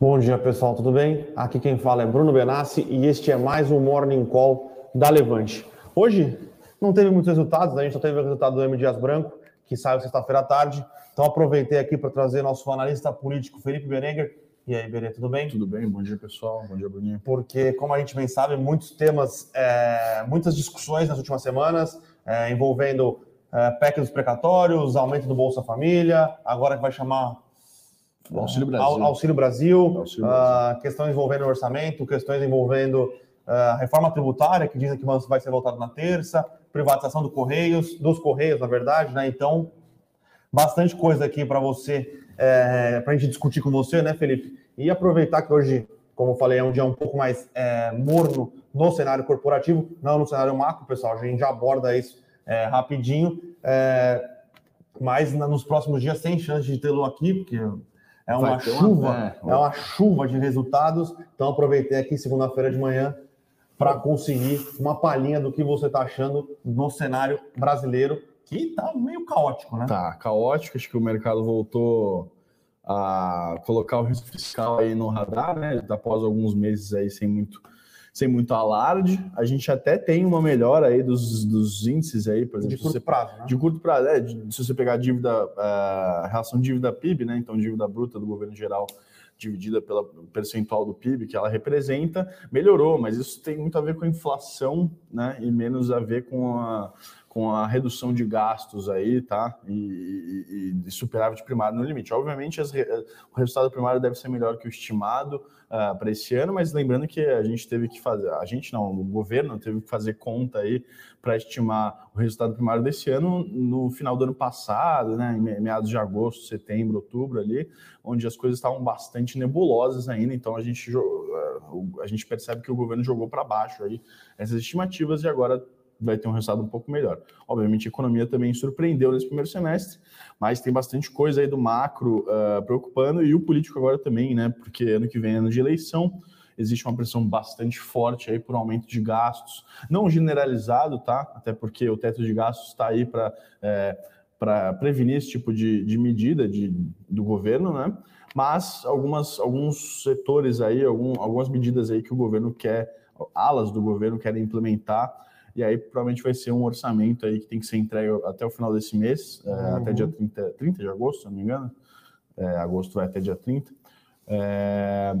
Bom dia, pessoal, tudo bem? Aqui quem fala é Bruno Benassi e este é mais um Morning Call da Levante. Hoje não teve muitos resultados, né? a gente só teve o resultado do M. Dias Branco, que saiu sexta-feira à tarde. Então aproveitei aqui para trazer nosso analista político Felipe Berenguer. E aí, Berê, tudo bem? Tudo bem, bom dia pessoal, bom dia Bruninho. Porque, como a gente bem sabe, muitos temas, é, muitas discussões nas últimas semanas é, envolvendo é, PEC dos precatórios, aumento do Bolsa Família, agora que vai chamar Auxílio Brasil, Auxílio Brasil, Auxílio Brasil. Uh, questões envolvendo orçamento, questões envolvendo uh, reforma tributária, que dizem que vai ser votado na terça, privatização do Correios, dos Correios, na verdade, né? Então, bastante coisa aqui para você, é, para a gente discutir com você, né, Felipe? E aproveitar que hoje, como eu falei, é um dia um pouco mais é, morno no cenário corporativo, não no cenário macro, pessoal, a gente já aborda isso é, rapidinho, mas nos próximos dias tem chance de tê-lo aqui, porque é uma chuva, uma... É, é uma chuva de resultados. Então aproveitei aqui segunda-feira de manhã para conseguir uma palhinha do que você está achando no cenário brasileiro, que está meio caótico, né? Tá, caótico, acho que o mercado voltou a colocar o risco fiscal aí no radar, né? Após alguns meses aí sem muito sem muito alarde. A gente até tem uma melhora aí dos, dos índices aí, por exemplo. De curto prazo, né? De curto prazo, é. De, se você pegar a dívida, a relação dívida-PIB, né? Então, dívida bruta do governo geral dividida pela percentual do PIB que ela representa, melhorou, mas isso tem muito a ver com a inflação, né? E menos a ver com a, com a redução de gastos aí, tá? E, e, e superávit primário no limite. Obviamente, as, o resultado primário deve ser melhor que o estimado uh, para esse ano, mas lembrando que a gente teve que fazer, a gente não, o governo teve que fazer conta aí para estimar o resultado primário desse ano no final do ano passado, né? Em meados de agosto, setembro, outubro ali, onde as coisas estavam bastante nebulosas ainda. Então a gente ah, a gente percebe que o governo jogou para baixo aí essas estimativas e agora vai ter um resultado um pouco melhor. Obviamente, a economia também surpreendeu nesse primeiro semestre, mas tem bastante coisa aí do macro uh, preocupando e o político agora também, né? Porque ano que vem é ano de eleição, existe uma pressão bastante forte aí por aumento de gastos, não generalizado, tá? Até porque o teto de gastos está aí para é, para prevenir esse tipo de, de medida de, do governo, né? Mas algumas, alguns setores aí, algum, algumas medidas aí que o governo quer, alas do governo querem implementar e aí provavelmente vai ser um orçamento aí que tem que ser entregue até o final desse mês, é, uhum. até dia 30, 30 de agosto, se não me engano. É, agosto vai até dia 30. É,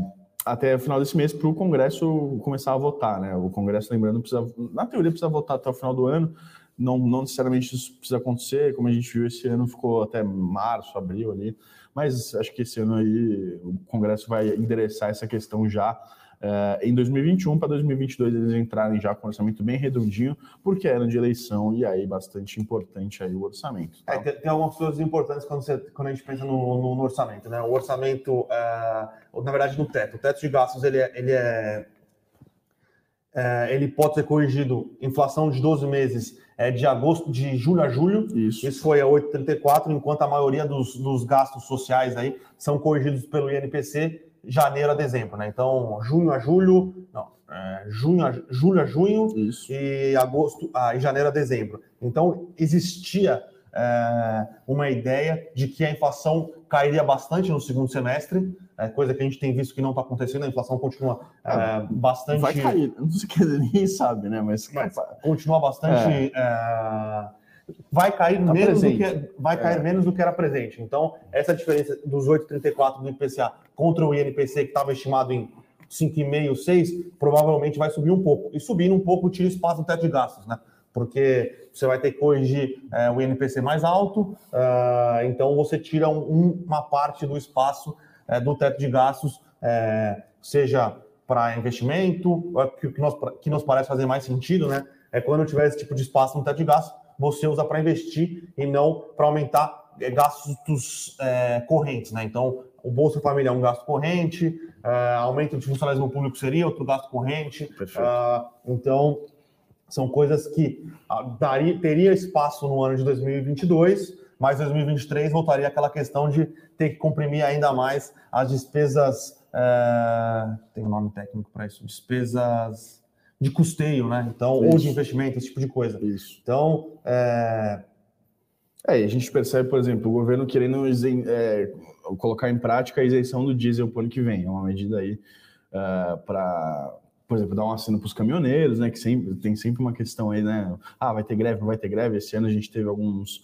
até o final desse mês para o Congresso começar a votar, né? O Congresso, lembrando, precisa, na teoria precisa votar até o final do ano. Não, não necessariamente isso precisa acontecer, como a gente viu esse ano, ficou até março, abril ali. Mas acho que esse ano aí o Congresso vai endereçar essa questão já Uh, em 2021 para 2022 eles entrarem já com um orçamento bem redondinho, porque era de eleição e aí bastante importante aí o orçamento. Tá? É, tem, tem, algumas coisas importantes quando, você, quando a gente pensa no, no, no orçamento, né? O orçamento, uh, na verdade, no teto. O teto de gastos ele é, ele é, é ele pode ser corrigido. Inflação de 12 meses é de agosto, de julho a julho. Isso. Isso foi a 8,34, enquanto a maioria dos, dos gastos sociais aí são corrigidos pelo INPC janeiro a dezembro, né? Então, junho a julho, não, é, junho a, julho a junho Isso. e agosto a, e janeiro a dezembro. Então, existia é, uma ideia de que a inflação cairia bastante no segundo semestre, é, coisa que a gente tem visto que não está acontecendo, a inflação continua é, ah, bastante. Vai cair, não sei que ninguém sabe, né? Mas, Mas continua bastante. É. É, vai cair, tá menos, do que, vai cair menos do que era presente. Então, essa diferença dos 8,34 do IPCA contra o INPC, que estava estimado em 5,5, 6, provavelmente vai subir um pouco. E subindo um pouco, tira espaço no teto de gastos, né? Porque você vai ter que corrigir é, o INPC mais alto, uh, então você tira um, uma parte do espaço é, do teto de gastos, é, seja para investimento, que, que, nos, que nos parece fazer mais sentido, né? É quando tiver esse tipo de espaço no teto de gastos, você usa para investir e não para aumentar é, gastos é, correntes, né? Então, o Bolsa Família é um gasto corrente, é, aumento de funcionalismo público seria outro gasto corrente. Uh, então, são coisas que uh, daria, teria espaço no ano de 2022, mas 2023 voltaria aquela questão de ter que comprimir ainda mais as despesas. Uh, tem um nome técnico para isso, despesas de custeio, né? Então, isso. ou de investimento, esse tipo de coisa. Isso. Então, é, É, a gente percebe, por exemplo, o governo querendo é, colocar em prática a isenção do diesel para o ano que vem. É uma medida aí uh, para, por exemplo, dar um assino para os caminhoneiros, né? Que sempre tem sempre uma questão aí, né? Ah, vai ter greve, não vai ter greve. Esse ano a gente teve alguns,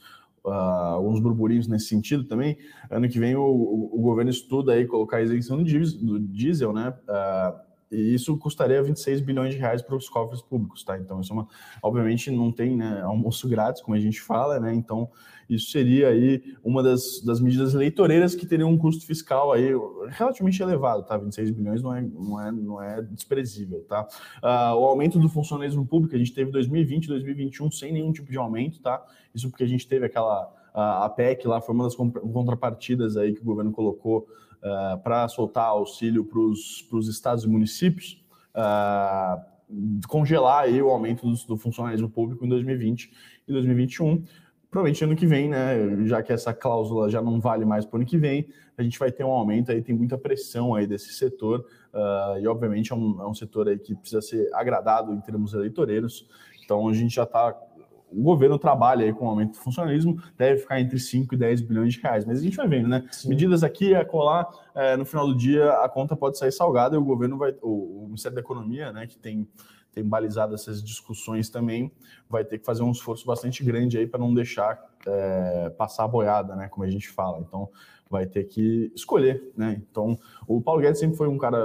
uh, alguns burburinhos nesse sentido também. Ano que vem o, o, o governo estuda aí colocar a isenção do diesel, do diesel né? Uh, e isso custaria 26 bilhões de reais para os cofres públicos, tá? Então, isso é uma, obviamente não tem né, almoço grátis, como a gente fala, né? Então, isso seria aí uma das, das medidas eleitoreiras que teriam um custo fiscal aí relativamente elevado, tá? 26 bilhões não é, não é, não é desprezível, tá? Uh, o aumento do funcionalismo público, a gente teve 2020 2021 sem nenhum tipo de aumento, tá? Isso porque a gente teve aquela a PEC lá, foi uma das contrapartidas aí que o governo colocou uh, eh, para soltar auxílio para os estados e municípios, uh, congelar aí o aumento do, do, funcionalismo público em 2020 e 2021. Provavelmente ano que vem, né, já que essa cláusula já não vale mais para o ano que vem, a gente vai ter um aumento aí, tem muita pressão aí desse setor, uh, e obviamente é um, é um setor aí que precisa ser agradado em termos eleitoreiros, então a gente já está o governo trabalha aí com o aumento do funcionalismo, deve ficar entre 5 e 10 bilhões de reais. Mas a gente vai vendo, né? Sim. Medidas aqui, a colar, é, no final do dia a conta pode sair salgada e o governo vai, o, o Ministério da Economia, né, que tem, tem balizado essas discussões também, vai ter que fazer um esforço bastante grande aí para não deixar é, passar a boiada, né? Como a gente fala. Então, vai ter que escolher, né? Então, o Paulo Guedes sempre foi um cara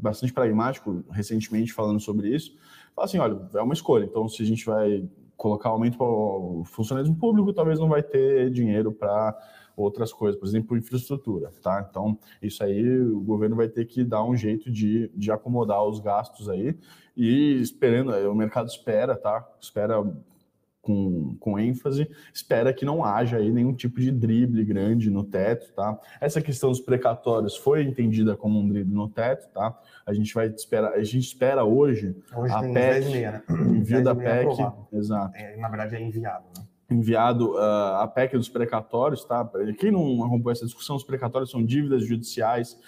bastante pragmático, recentemente falando sobre isso. Fala assim, olha, é uma escolha. Então, se a gente vai colocar aumento para o funcionalismo público, talvez não vai ter dinheiro para outras coisas, por exemplo, infraestrutura, tá? Então, isso aí o governo vai ter que dar um jeito de, de acomodar os gastos aí e esperando, o mercado espera, tá? Espera com, com ênfase, espera que não haja aí nenhum tipo de drible grande no teto, tá? Essa questão dos precatórios foi entendida como um drible no teto, tá? A gente vai esperar, a gente espera hoje, hoje a PEC, meia, né? envio da PEC, aprovado. exato. É, na verdade é enviado, né? enviado uh, a PEC dos precatórios, tá? Quem não acompanhou essa discussão, os precatórios são dívidas judiciais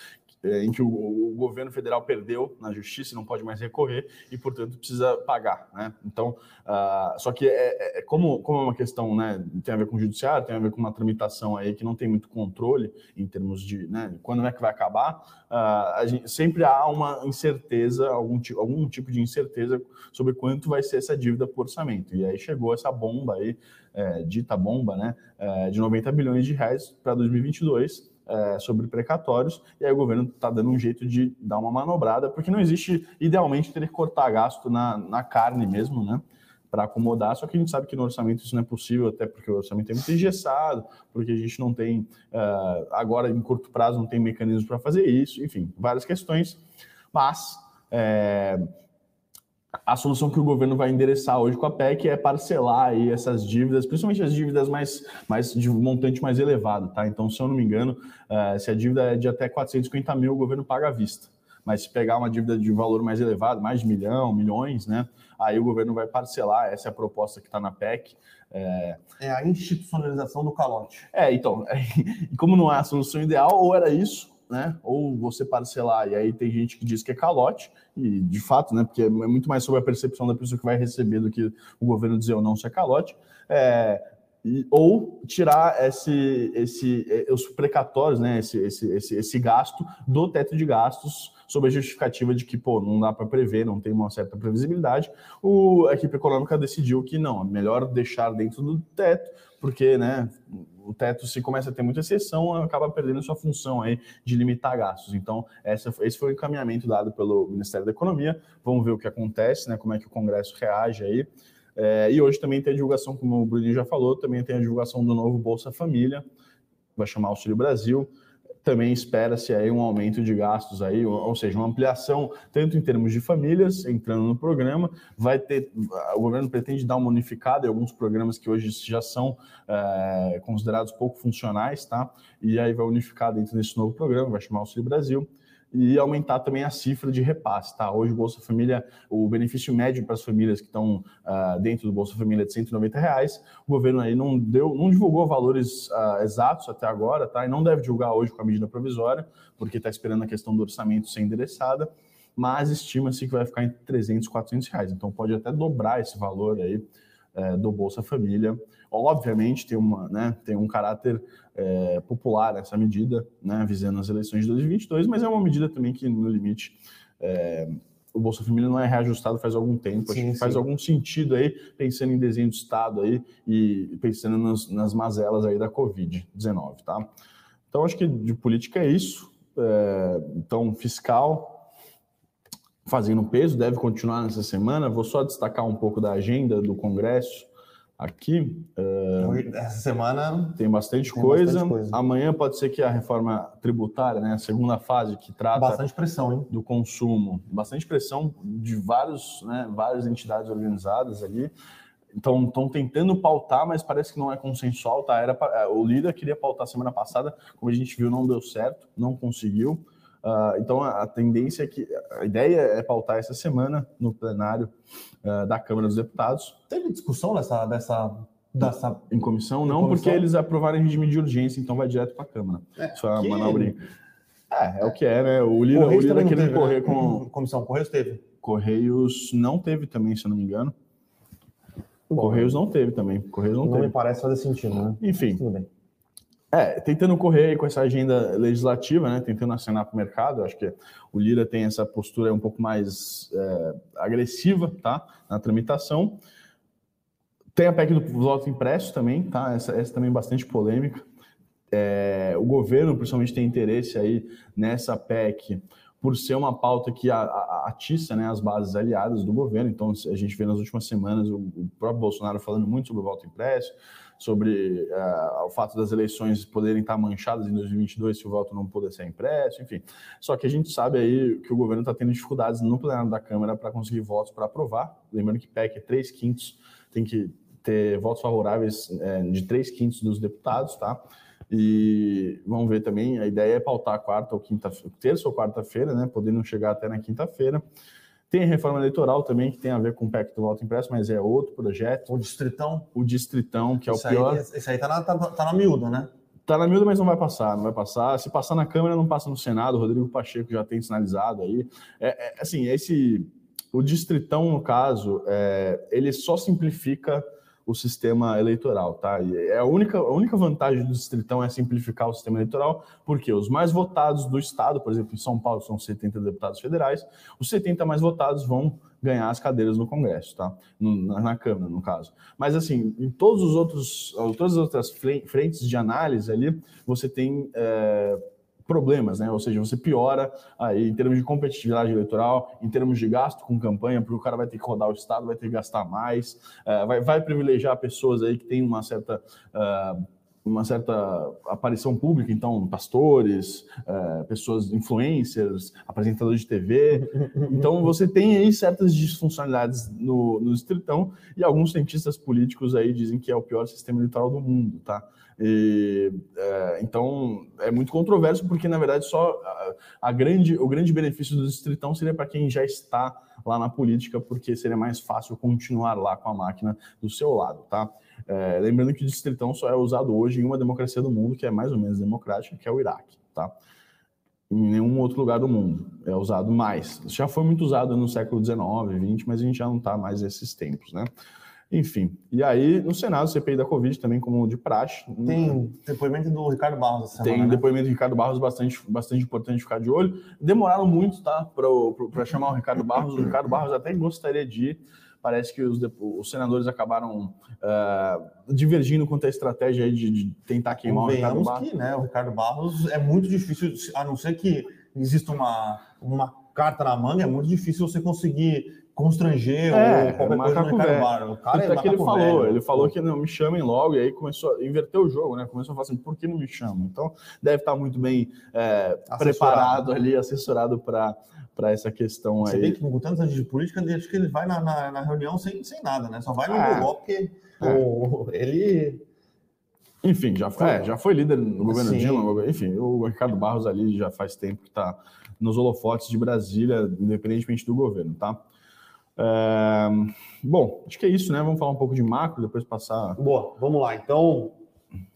em que o, o, governo federal perdeu na justiça e não pode mais recorrer e, portanto, precisa pagar. Né? Então, uh, só que é, é, como, como é uma questão, né, tem a ver com o judiciário, tem a ver com uma tramitação aí que não tem muito controle em termos de né, quando é que vai acabar, uh, gente, sempre há uma incerteza, algum, algum tipo de incerteza sobre quanto vai ser essa dívida por orçamento. E aí chegou essa bomba aí, é, dita bomba, né, é, de 90 bilhões de reais para 2022, é, sobre precatórios, e aí o governo está dando um jeito de dar uma manobrada, porque não existe, idealmente, ter que cortar gasto na, na carne mesmo, né? Para acomodar, só que a gente sabe que no orçamento isso não é possível, até porque o orçamento é muito engessado, porque a gente não tem, uh, agora em curto prazo, não tem mecanismos para fazer isso, enfim, várias questões, mas. É, a solução que o governo vai endereçar hoje com a PEC é parcelar aí essas dívidas, principalmente as dívidas mais, mais de montante mais elevado, tá? Então, se eu não me engano, uh, se a dívida é de até 450 mil, o governo paga à vista. Mas se pegar uma dívida de valor mais elevado, mais de milhão, milhões, né? Aí o governo vai parcelar, essa é a proposta que está na PEC. É... é... a institucionalização do calote. É, então, como não é a solução ideal, ou era isso, né? Ou você parcelar, e aí tem gente que diz que é calote, e de fato, né? Porque é muito mais sobre a percepção da pessoa que vai receber do que o governo dizer ou não se é calote. É, ou tirar esse, esse, é, os precatórios, né? Esse, esse, esse, esse gasto do teto de gastos sob a justificativa de que, pô, não dá para prever, não tem uma certa previsibilidade, o, a equipe econômica decidiu que não, é melhor deixar dentro do teto, porque, né, o teto, se começa a ter muita exceção, acaba perdendo sua função aí de limitar gastos. Então, essa, esse foi o encaminhamento dado pelo Ministério da Economia. Vamos ver o que acontece, né? Como é que o Congresso reage aí. É, e hoje também tem a divulgação, como o Bruninho já falou, também tem a divulgação do novo Bolsa Família, vai chamar Auxílio Brasil também espera-se aí um aumento de gastos aí, ou seja, uma ampliação tanto em termos de famílias entrando no programa, vai ter, o governo pretende dar uma unificada em alguns programas que hoje já são é, considerados pouco funcionais, tá? E aí vai unificar dentro desse novo programa, vai chamar Auxílio Brasil e aumentar também a cifra de repasse. Tá? Hoje o Bolsa Família, o benefício médio para as famílias que estão uh, dentro do Bolsa Família é de 190 reais. O governo aí não deu, não divulgou valores uh, exatos até agora, tá? E não deve divulgar hoje com a medida provisória, porque está esperando a questão do orçamento ser endereçada. Mas estima-se que vai ficar entre 300 e 400 reais. Então pode até dobrar esse valor aí é, do Bolsa Família. Obviamente tem, uma, né, tem um caráter é, popular essa medida, né, visando as eleições de 2022, mas é uma medida também que, no limite, é, o Bolsa Família não é reajustado faz algum tempo. Sim, Acho que faz algum sentido aí, pensando em desenho de Estado aí e pensando nas, nas mazelas aí da Covid-19, tá? Então, acho que de política é isso. É, então, fiscal fazendo peso, deve continuar nessa semana. Vou só destacar um pouco da agenda do Congresso aqui. Uh, Essa semana tem bastante, tem coisa. bastante, coisa. Amanhã pode ser que a reforma tributária, né, a segunda fase que trata bastante pressão, hein? do consumo, bastante pressão de vários, né, várias entidades organizadas ali. Então, estão tentando pautar, mas parece que não é consensual, tá? Era pra, o líder queria pautar semana passada, como a gente viu, não deu certo, não conseguiu. Uh, então, a, tendência é que a ideia é pautar essa semana no plenário uh, da Câmara dos Deputados. Teve discussão dessa, dessa, dessa... em comissão? Em não, comissão? porque eles aprovaram em regime de urgência, então vai direto para a Câmara. É, Só que... manobrinha. É, é o que é, né? O líder, o líder querendo né? correr com. Comissão Correios teve? Correios não teve também, se eu não me engano. Bom, Correios não teve também. Correios não, não teve. me parece fazer sentido, né? Enfim. Tudo bem. É, tentando correr com essa agenda legislativa, né, tentando acenar para o mercado, acho que o Lira tem essa postura um pouco mais é, agressiva, tá, na tramitação. Tem a PEC do voto impresso também, tá, essa, essa também é bastante polêmica. É, o governo, principalmente, tem interesse aí nessa PEC por ser uma pauta que atiça né, as bases aliadas do governo. Então, a gente vê nas últimas semanas o, o próprio Bolsonaro falando muito sobre o voto impresso, sobre uh, o fato das eleições poderem estar manchadas em 2022 se o voto não puder ser impresso, enfim. Só que a gente sabe aí que o governo está tendo dificuldades no plenário da Câmara para conseguir votos para aprovar. Lembrando que PEC é 3 quintos, tem que ter votos favoráveis é, de 3 quintos dos deputados, tá? E vamos ver também, a ideia é pautar quarta ou quinta, terça ou quarta-feira, né? Podendo chegar até na quinta-feira. Tem a reforma eleitoral também, que tem a ver com o PEC do voto impresso, mas é outro projeto. O Distritão? O Distritão, que é isso o pior. Aí, esse aí tá na, tá, tá na miúda, né? Tá na miúda, mas não vai passar, não vai passar. Se passar na Câmara, não passa no Senado. O Rodrigo Pacheco já tem sinalizado aí. É, é assim, esse... O Distritão, no caso, é, ele só simplifica o sistema eleitoral, tá? E é a única, a única vantagem do Distritão é simplificar o sistema eleitoral, porque os mais votados do Estado, por exemplo, em São Paulo são 70 deputados federais, os 70 mais votados vão ganhar as cadeiras no Congresso, tá? Na, na, Câmara, no caso. Mas, assim, em todos os outros, todas as outras frentes de análise ali, você tem... É, problemas, né? Ou seja, você piora aí em termos de competitividade eleitoral, em termos de gasto com campanha, porque o cara vai ter que rodar o estado, vai ter que gastar mais, uh, vai, vai, privilegiar pessoas aí que têm uma certa uh, uma certa aparição pública, então pastores, uh, pessoas influencers, apresentadores de TV. Então você tem aí certas disfuncionalidades no, no distritão e alguns cientistas políticos aí dizem que é o pior sistema eleitoral do mundo, tá? E, é, então é muito controverso porque na verdade só a, a, grande o grande benefício do distritão seria para quem já está lá na política porque seria mais fácil continuar lá com a máquina do seu lado, tá? É, lembrando que o distritão só é usado hoje em uma democracia do mundo que é mais ou menos democrática, que é o Iraque, tá? Em nenhum outro lugar do mundo é usado mais. Já foi muito usado no século XIX, XX, mas a gente já não está mais nesses tempos, né? Enfim, e aí no Senado, CPI da Covid também, como de praxe. Tem depoimento do Ricardo Barros essa semana, Tem né? depoimento do Ricardo Barros bastante, bastante importante ficar de olho. Demoraram muito, tá, para chamar o Ricardo Barros. O Ricardo Barros até gostaria de ir. Parece que os, os senadores acabaram uh, divergindo quanto à estratégia de, de tentar queimar o Ricardo Barros. que né, o Ricardo Barros é muito difícil, a não ser que exista uma, uma carta na manga, é muito difícil você conseguir constranger é, ou qualquer coisa no Ricardo Barros. O cara é que ele falou, velho. ele falou que não me chamem logo e aí começou a inverter o jogo, né? Começou a falar assim, por que não me chamam? Então deve estar muito bem é, preparado ali, assessorado para para essa questão Você aí. Você vê que com tantos anos de política, acho que ele vai na, na, na, reunião sem, sem nada, né? Só vai no é. Google porque é. o, ele enfim, já foi, é, já foi líder no governo Sim. Dilma. Enfim, o Ricardo Barros ali já faz tempo que está nos holofotes de Brasília, independentemente do governo, tá? Bom, acho que é isso, né? Vamos falar um pouco de macro, depois passar. Boa, vamos lá. Então,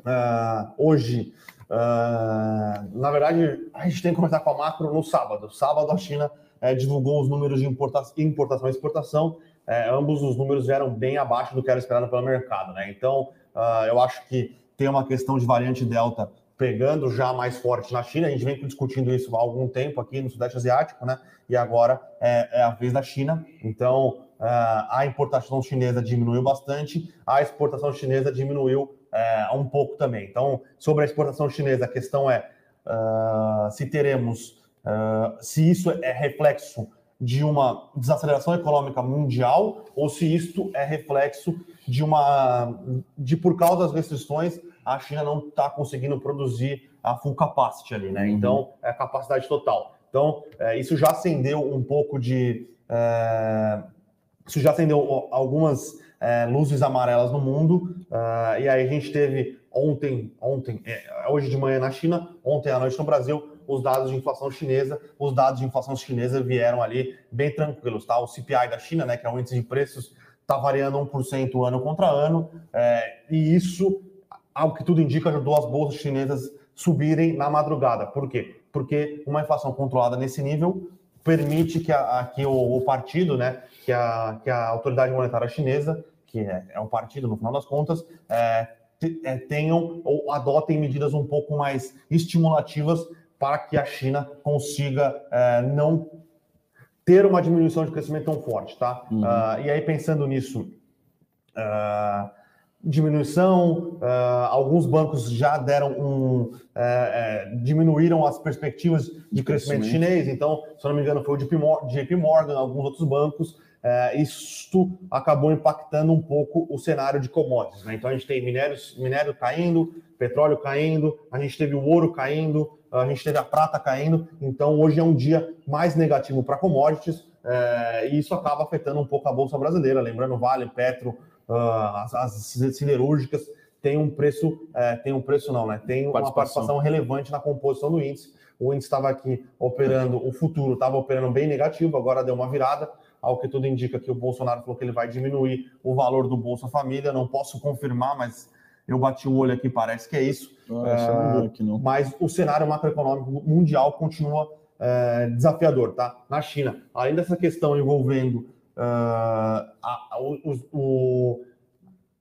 uh, hoje, uh, na verdade, a gente tem que começar com a macro no sábado. Sábado, a China uh, divulgou os números de importação, importação e exportação. é, ambos os números vieram bem abaixo do que era esperado pelo mercado, né? Então, eu acho que tem uma questão de variante Delta pegando já mais forte na China. A gente vem discutindo isso há algum tempo aqui no Sudeste Asiático, né? E agora é, é a vez da China. Então, uh, a importação chinesa diminuiu bastante, a exportação chinesa diminuiu uh, um pouco também. Então, sobre a exportação chinesa, a questão é uh, se teremos, se isso é reflexo de uma desaceleração econômica mundial ou se isto é reflexo de uma de por causa das restrições a China não está conseguindo produzir a full capacity ali, né? Uhum. Então é a capacidade total. Então é, isso já acendeu um pouco de é, isso já acendeu algumas é, luzes amarelas no mundo uh, e aí a gente teve ontem ontem é, hoje de manhã na China ontem à noite no Brasil os dados de inflação chinesa. Os dados de inflação chinesa vieram ali bem tranquilos, tá? O CPI da China, né, que é o índice de preços, está variando 1% ano contra ano, é, e isso, algo que tudo indica, ajudou as bolsas chinesas subirem na madrugada. Por quê? Porque uma inflação controlada nesse nível permite que, a, que o, o, partido, né, que a, que a autoridade monetária chinesa, que é, é um partido no final das contas, é, é tenham ou adotem medidas um pouco mais estimulativas para que a China consiga é, não ter uma diminuição de crescimento tão forte, tá? Uhum. Uh, e aí pensando nisso, uh, diminuição, uh, alguns bancos já deram um, diminuíram as perspectivas de crescimento, crescimento chinês. Então, se eu não me engano, foi o JP Morgan, alguns outros bancos. isto acabou impactando um pouco o cenário de commodities. Né? Então a gente tem minérios, minério caindo, petróleo caindo, a gente teve o ouro caindo, a gente teve a prata caindo, então hoje é um dia mais negativo para commodities e isso acaba afetando um pouco a bolsa brasileira. Lembrando, Vale, Petro, uh, as, as, siderúrgicas tem um preço, é, tem um preço não, né? Tem uma participação relevante na composição do índice. O índice estava aqui operando, o futuro estava operando bem negativo, agora deu uma virada. Ao que tudo indica que o Bolsonaro falou que ele vai diminuir o valor do Bolsa Família. Não posso confirmar, mas eu bati o olho aqui, parece que é isso. Ah, aqui, não. Mas o cenário macroeconômico mundial continua é, desafiador, tá? Na China, além dessa questão envolvendo uh, a, o,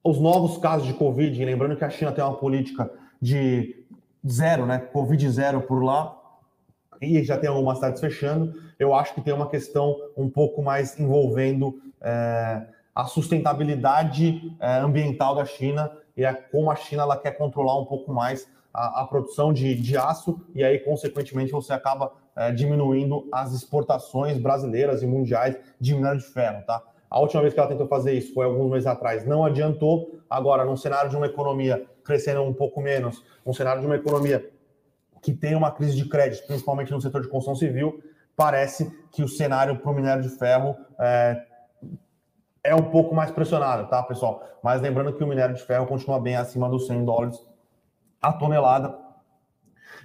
os novos casos de Covid, lembrando que a China tem uma política de zero, né? Covid zero por lá, e já tem algumas cidades fechando. Eu acho que tem uma questão um pouco mais envolvendo é, a sustentabilidade é, ambiental da China e é como a China ela quer controlar um pouco mais a, a produção de, de, aço e aí, consequentemente, você acaba é, diminuindo as exportações brasileiras e mundiais de minério de ferro, tá? A última vez que ela tentou fazer isso foi alguns meses atrás, não adiantou. Agora, num cenário de uma economia crescendo um pouco menos, um cenário de uma economia que tem uma crise de crédito, principalmente no setor de construção civil, parece que o cenário para o minério de ferro é, é um pouco mais pressionado, tá, pessoal? Mas lembrando que o minério de ferro continua bem acima dos 100 dólares a tonelada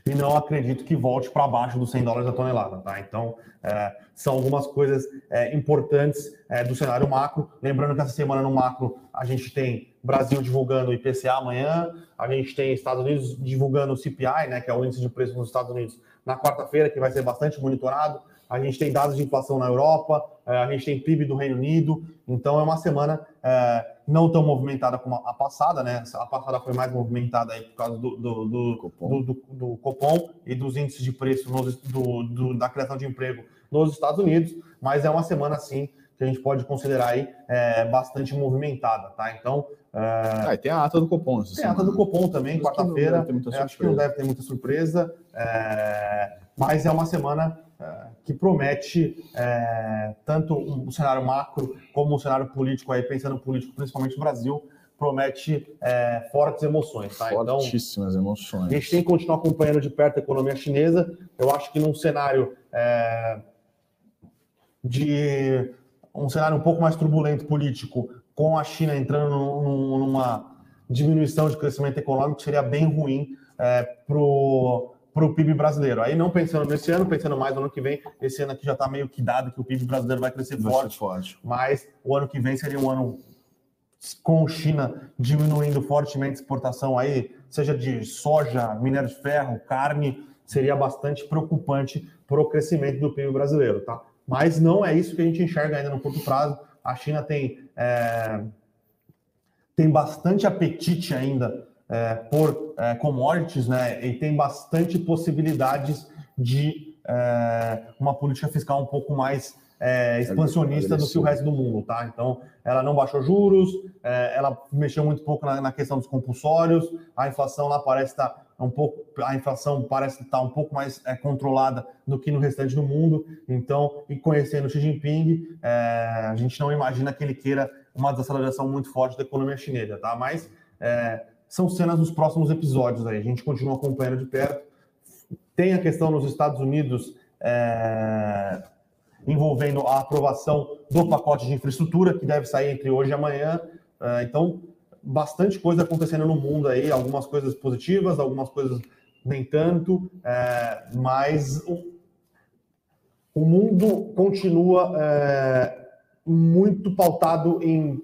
e não acredito que volte para baixo dos 100 dólares a tonelada, tá? Então, é, são algumas coisas é, importantes é, do cenário macro. Lembrando que essa semana no macro a gente tem Brasil divulgando o IPCA amanhã, a gente tem Estados Unidos divulgando o CPI, né, que é o índice de preço nos Estados Unidos, na quarta-feira, que vai ser bastante monitorado a gente tem dados de inflação na Europa, é, a gente tem PIB do Reino Unido, então é uma semana é, não tão movimentada como a passada, né? A passada foi mais movimentada aí por causa do, do, do, Copom. do, do Copom e dos índices de preço nos, do, da criação de emprego nos Estados Unidos, mas é uma semana sim que a gente pode considerar aí é, bastante movimentada, tá? Então. É... Ah, tem a ata do Copom. Tem a ata do Copom também, quarta-feira. Acho que não deve ter muita surpresa, é... mas é uma semana que promete é, tanto um cenário macro como um cenário político, aí pensando político, principalmente no Brasil, promete é, fortes emoções. Tá? Então, Fortíssimas então, emoções. A gente tem que continuar acompanhando de perto a economia chinesa. Eu acho que num cenário é, de um cenário um pouco mais turbulento político, com a China entrando numa diminuição de crescimento econômico, seria bem ruim é, para o para o PIB brasileiro. Aí não pensando nesse ano, pensando mais no ano que vem, esse ano aqui já está meio que dado que o PIB brasileiro vai crescer vai forte, forte, mas o ano que vem seria um ano com China diminuindo fortemente a exportação aí, seja de soja, minério de ferro, carne, seria bastante preocupante para o crescimento do PIB brasileiro, tá? Mas não é isso que a gente enxerga ainda no curto prazo. A China tem, é, tem bastante apetite ainda é, por é, commodities, né? E tem bastante possibilidades de é, uma política fiscal um pouco mais é, expansionista do que o resto do mundo, tá? Então, ela não baixou juros, é, ela mexeu muito pouco na, na, questão dos compulsórios, a inflação lá parece estar tá um pouco, a inflação parece estar tá um pouco mais é, controlada do que no restante do mundo. Então, e conhecendo Xi Jinping, a gente não imagina que ele queira uma desaceleração muito forte da economia chinesa, tá? Mas é, são cenas dos próximos episódios aí. A gente continua acompanhando de perto. Tem a questão nos Estados Unidos é, envolvendo a aprovação do pacote de infraestrutura, que deve sair entre hoje e amanhã. É, então, bastante coisa acontecendo no mundo aí, algumas coisas positivas, algumas coisas nem tanto, é, mas o, o, mundo continua é, muito pautado em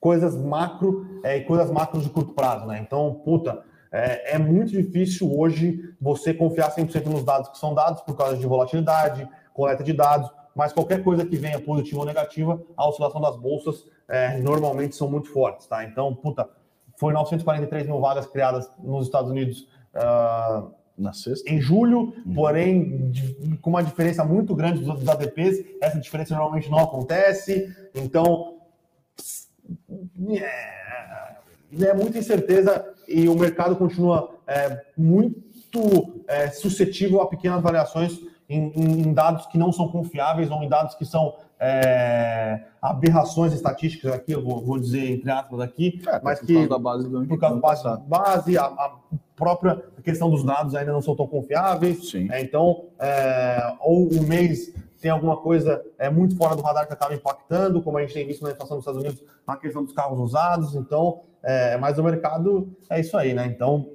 coisas macro é, e coisas macros de curto prazo, né? Então, puta, é, é, muito difícil hoje você confiar 100% nos dados que são dados por causa de volatilidade, coleta de dados, mas qualquer coisa que venha positiva ou negativa, a oscilação das bolsas é, normalmente são muito fortes, tá? Então, puta, foi 943 mil vagas criadas nos Estados Unidos uh, na sexta? em julho, uhum. porém de, com uma diferença muito grande dos outros ADPs. Essa diferença normalmente não acontece, então é, é muita incerteza e o mercado continua é, muito é, suscetível a pequenas variações em, em, dados que não são confiáveis ou em dados que são é, aberrações estatísticas aqui, eu vou, vou, dizer entre aspas aqui, é, mas por que causa da base do por causa da base, a, a, própria questão dos dados ainda não são tão confiáveis. É, então, é, ou o mês tem alguma coisa é, muito fora do radar que acaba impactando, como a gente tem visto na inflação dos Estados Unidos, na questão dos carros usados. Então, é, mas o mercado é isso aí, né? Então,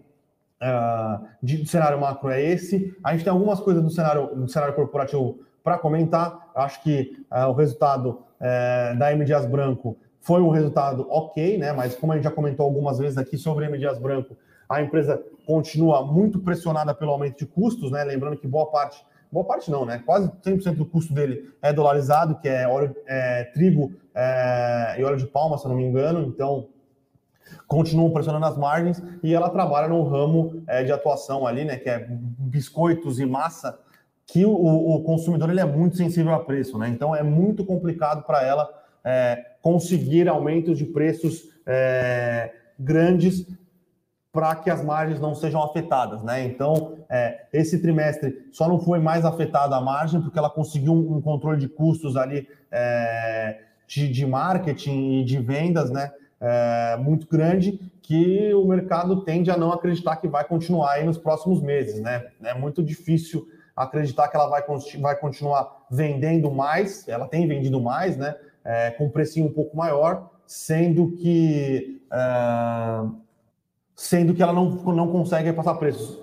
uh, de, cenário macro é esse. A gente tem algumas coisas no cenário, no cenário corporativo para comentar. Acho que uh, o resultado uh, da M. Dias Branco foi um resultado ok, né? Mas como a gente já comentou algumas vezes aqui sobre a M. Dias Branco, a empresa continua muito pressionada pelo aumento de custos, né? Lembrando que boa parte, boa parte não, né? Quase 100% do custo dele é dolarizado, que é óleo, é, trigo é, e óleo de palma, se eu não me engano. Então, continuam pressionando as margens e ela trabalha no ramo é, de atuação ali, né, que é biscoitos e massa, que o, o, consumidor ele é muito sensível a preço, né? Então é muito complicado para ela é, conseguir aumentos de preços é, grandes para que as margens não sejam afetadas, né? Então é, esse trimestre só não foi mais afetada a margem porque ela conseguiu um, um controle de custos ali é, de, de marketing e de vendas, né? é, muito grande que o mercado tende a não acreditar que vai continuar aí nos próximos meses, né? É muito difícil acreditar que ela vai, vai continuar vendendo mais, ela tem vendido mais, né? É, com um precinho um pouco maior, sendo que é, sendo que ela não, não consegue passar preços.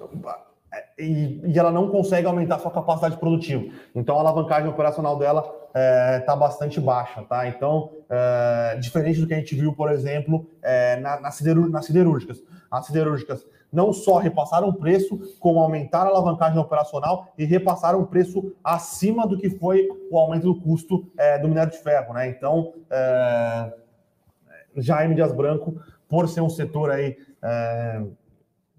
E, e, ela não consegue aumentar sua capacidade produtiva. Então a alavancagem operacional dela está é, tá bastante baixa, tá? Então, é, diferente do que a gente viu, por exemplo, é, na, na sideru, nas siderúrgicas. As siderúrgicas não só repassaram o preço, como aumentaram a alavancagem operacional e repassaram o preço acima do que foi o aumento do custo é, do minério de ferro, né? Então, é, M. Dias Branco, por ser um setor aí é,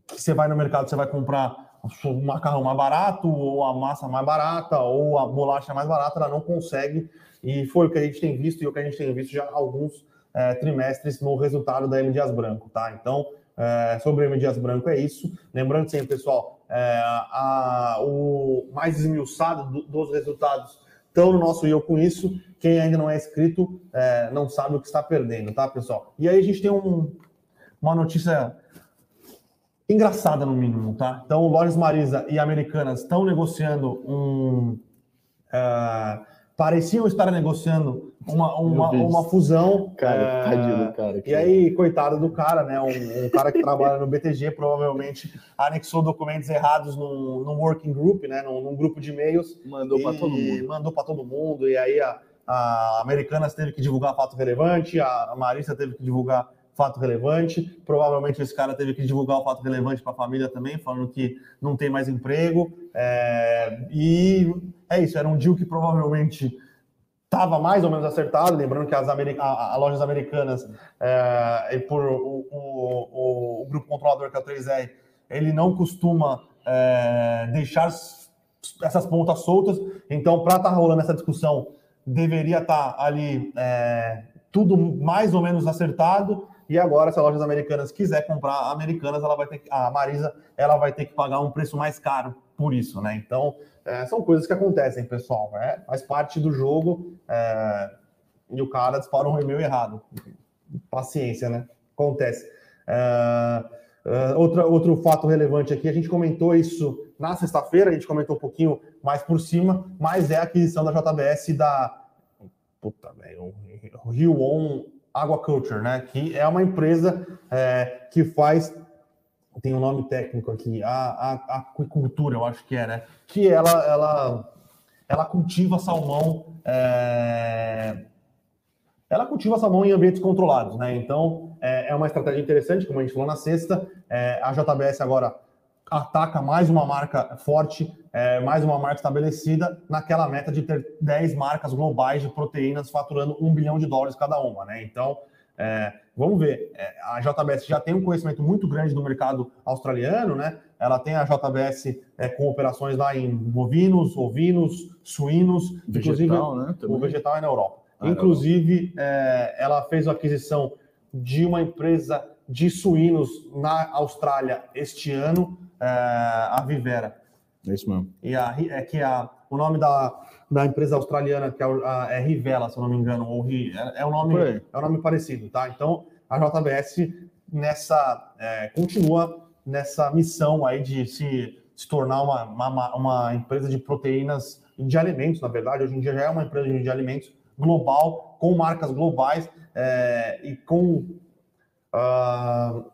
que você vai no mercado, você vai comprar o macarrão mais barato, ou a massa mais barata, ou a bolacha mais barata, ela não consegue. E foi o que a gente tem visto e o que a gente tem visto já alguns é, trimestres no resultado da M. Dias Branco, tá? Então, é, sobre M. Dias Branco é isso. Lembrando sempre, pessoal, é, a, o mais esmiuçado do, dos resultados estão no nosso Eu Com Isso. Quem ainda não é inscrito é, não sabe o que está perdendo, tá, pessoal? E aí a gente tem um, uma notícia engraçada no mínimo, tá? Então, Lores Marisa e Americanas estão negociando um. Uh, pareciam estar negociando uma, uma, uma fusão. Cara, uh, tadinho cara. E aí, coitado do cara, né? Um, um cara que trabalha no BTG provavelmente anexou documentos errados num, num working group, né? Num, num grupo de e-mails. Mandou para todo mundo. Mandou para todo mundo. E aí a, a Americanas teve que divulgar fato relevante, a Marisa teve que divulgar fato relevante. Provavelmente esse cara teve que divulgar o fato relevante para a família também, falando que não tem mais emprego. É, e é isso, era um deal que provavelmente estava mais ou menos acertado, lembrando que as a, a lojas americanas, é, por o, o, o, grupo controlador que é o 3R, ele não costuma é, deixar essas pontas soltas. Então, para estar tá rolando essa discussão, deveria estar tá ali é, tudo mais ou menos acertado. E agora, se as lojas americanas quiser comprar americanas, ela vai ter que, a Marisa ela vai ter que pagar um preço mais caro por isso, né? Então, é, são coisas que acontecem, pessoal. Né? Faz parte do jogo é, e o cara dispara um e-mail errado. Paciência, né? Acontece. É, é, outra, outro fato relevante aqui, a gente comentou isso na sexta-feira, a gente comentou um pouquinho mais por cima, mas é a aquisição da JBS da puta, velho, Rio On Aquaculture, né? Que é uma empresa é, que faz tem um nome técnico aqui, a, aquicultura, eu acho que é, né? Que ela, ela, ela cultiva salmão, é... ela cultiva salmão em ambientes controlados, né? Então é, é, uma estratégia interessante, como a gente falou na sexta. É, a JBS agora ataca mais uma marca forte, é, mais uma marca estabelecida naquela meta de ter 10 marcas globais de proteínas faturando um bilhão de dólares cada uma, né? Então é, vamos ver, é, a JBS já tem um conhecimento muito grande do mercado australiano, né? Ela tem a JBS é, com operações lá em bovinos, ovinos, suínos, vegetal, né? Também. O vegetal é na Europa. Ah, inclusive, é, ela fez a aquisição de uma empresa de suínos na Austrália este ano, a Vivera. É isso mesmo. E a, é que a, o nome da, da empresa australiana, que é, a, é Rivela, se eu não me engano, ou Ri, é, é, um nome, é um nome parecido, tá? Então, a JBS nessa, é, continua nessa missão aí de se, se tornar uma, uma, uma, empresa de proteínas, de alimentos, na verdade, hoje em dia já é uma empresa de alimentos global, com marcas globais é, e com, uh,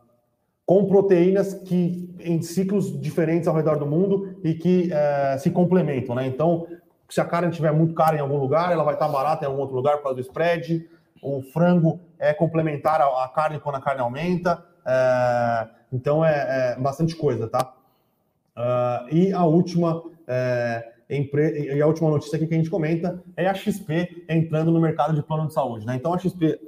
com proteínas que em ciclos diferentes ao redor do mundo e que uh, se complementam, né? Então, se a carne estiver muito cara em algum lugar, ela vai estar barata em algum outro lugar por causa do spread. O frango é complementar à carne quando a carne aumenta. É, então é, é, bastante coisa, tá? Uh, e a última é, e a última notícia aqui que a gente comenta é a XP entrando no mercado de plano de saúde, né? Então a XP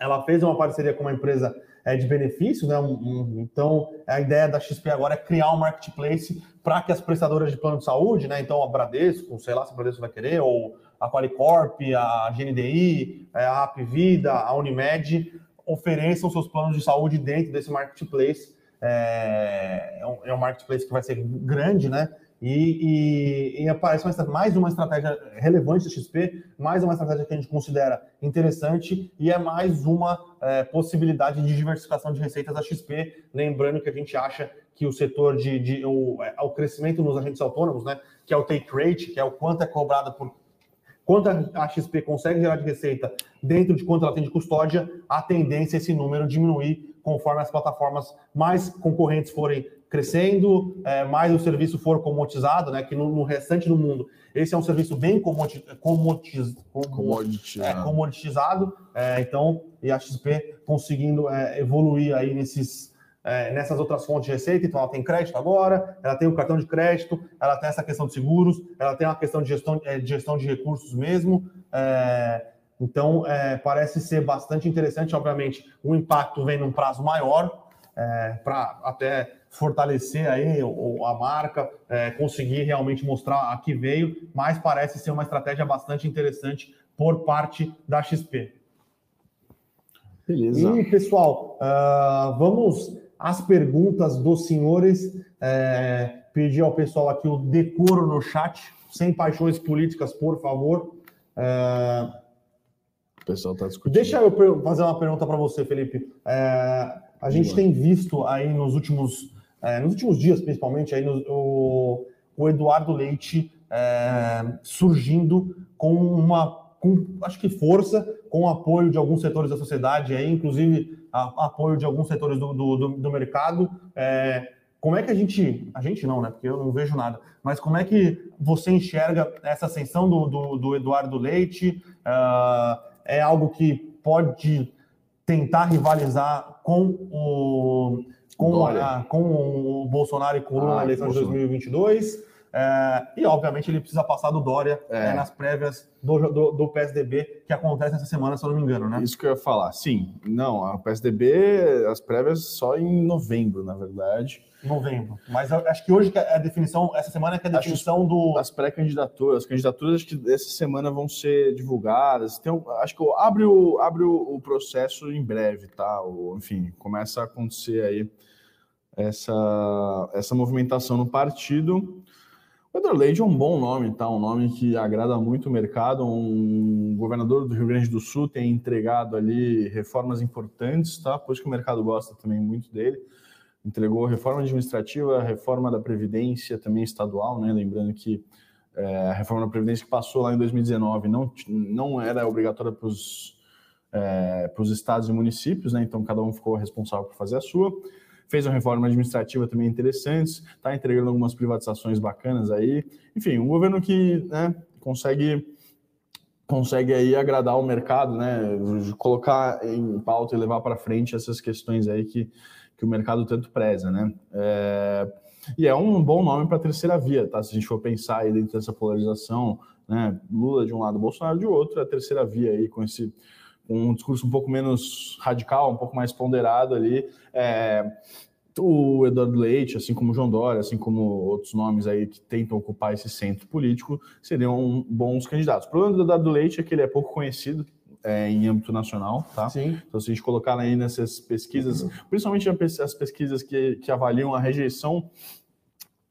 ela fez uma parceria com uma empresa é, de benefícios, né? Um, um, então, a ideia da XP agora é criar um marketplace para que as prestadoras de plano de saúde, né? Então, a Bradesco, sei lá se a Bradesco vai querer, ou a Qualicorp, a GNDI, é, a Apvida, a Unimed, ofereçam seus planos de saúde dentro desse marketplace. É, é, um, é um marketplace que vai ser grande, né? E, e, e aparece mais uma estratégia relevante da XP, mais uma estratégia que a gente considera interessante e é mais uma é, possibilidade de diversificação de receitas da XP. Lembrando que a gente acha que o setor de, de o, é, o crescimento nos agentes autônomos, né, que é o take rate, que é o quanto é cobrado por quanto a XP consegue gerar de receita dentro de quanto ela tem de custódia, a tendência é esse número diminuir conforme as plataformas mais concorrentes forem crescendo, é, mais o serviço for comoditizado, né? Que no, no, restante do mundo esse é um serviço bem comodi, comodiz, comoditizado, é, comoditizado é, então e a XP conseguindo é, evoluir aí nesses é, nessas outras fontes de receita, então ela tem crédito agora, ela tem o cartão de crédito, ela tem essa questão de seguros, ela tem uma questão de gestão, é, de, gestão de recursos mesmo. então, parece ser bastante interessante. Obviamente, o impacto vem num prazo maior, para até fortalecer aí a marca, é, conseguir realmente mostrar a que veio, mas parece ser uma estratégia bastante interessante por parte da XP. Beleza. E, pessoal, uh, vamos às perguntas dos senhores. É, pedir ao pessoal aqui o decoro no chat, sem paixões políticas, por favor. É, o pessoal está discutindo. Deixa eu fazer uma pergunta para você, Felipe. É, a gente tem visto aí nos últimos é, nos últimos dias, principalmente, aí no, o, o, Eduardo Leite é, surgindo com uma, com, acho que força, com o apoio de alguns setores da sociedade, aí, inclusive a, apoio de alguns setores do, do, do mercado. É, como é que a gente, a gente não, né? Porque eu não vejo nada, mas como é que você enxerga essa ascensão do, do, do Eduardo Leite? Uh, é algo que pode tentar rivalizar com o com, a, com o Bolsonaro e com ah, na eleição de 2022? É, e, obviamente, ele precisa passar do Dória é. é, nas prévias do, do, do, PSDB, que acontece essa semana, se eu não me engano, né? Isso que eu ia falar. Sim, não, a PSDB, as prévias só em novembro, na verdade. Novembro. Mas acho que hoje é a definição, essa semana é que é a definição acho do. As pré-candidaturas, as candidaturas acho que essa semana vão ser divulgadas. Tem, acho que abre, o, abre o, o processo em breve, tá? Ou, enfim, começa a acontecer aí essa, essa movimentação no partido. O Edward Leite é um bom nome, tá? Um nome que agrada muito o mercado. Um governador do Rio Grande do Sul tem entregado ali reformas importantes, tá? Por isso que o mercado gosta também muito dele. Entregou reforma administrativa, reforma da Previdência também estadual, né? Lembrando que é, a reforma da Previdência que passou lá em 2019 não, não era obrigatória para os é, estados e municípios, né? Então cada um ficou responsável por fazer a sua fez uma reforma administrativa também interessante, está entregando algumas privatizações bacanas aí. Enfim, um governo que né, consegue consegue aí agradar o mercado, né, colocar em pauta e levar para frente essas questões aí que, que o mercado tanto preza, né. É, e é um bom nome para a terceira via, tá? Se a gente for pensar aí dentro dessa polarização, né, Lula de um lado, Bolsonaro de outro, a terceira via aí com esse um discurso um pouco menos radical, um pouco mais ponderado ali. É, o Eduardo Leite, assim como o João Dória, assim como outros nomes aí que tentam ocupar esse centro político, seriam bons candidatos. O problema do Eduardo Leite é que ele é pouco conhecido é, em âmbito nacional, tá? Sim. Então, se a gente colocar aí nessas pesquisas, uhum. principalmente as pesquisas que, que avaliam a rejeição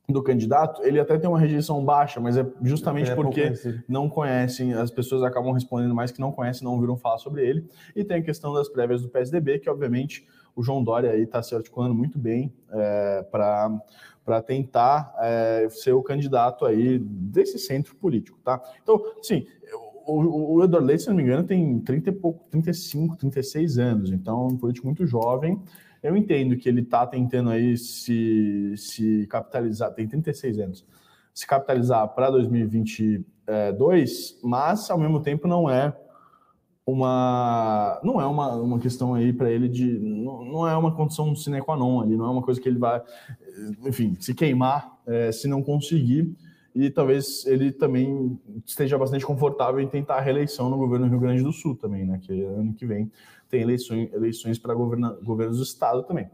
do candidato, ele até tem uma rejeição baixa, mas é justamente é porque não conhecem, as pessoas acabam respondendo mais que não conhecem, não ouviram falar sobre ele. E tem a questão das prévias do PSDB, que obviamente o João Dória aí está se articulando muito bem é, para tentar é, ser o candidato aí desse centro político, tá? Então, sim, o, o Eduardo Leite, se não me engano, tem 30 e pouco, 35, 36 anos, então é um político muito jovem, eu entendo que ele está tentando aí se, se capitalizar, tem 36 anos, se capitalizar para 2022, mas ao mesmo tempo não é uma não é uma, uma questão aí para ele de não, não, é uma condição sine qua non ali, não é uma coisa que ele vai, enfim, se queimar é, se não conseguir e talvez ele também esteja bastante confortável em tentar a reeleição no governo do Rio Grande do Sul também, né? Que ano que vem tem eleições, eleições para governos do estado também.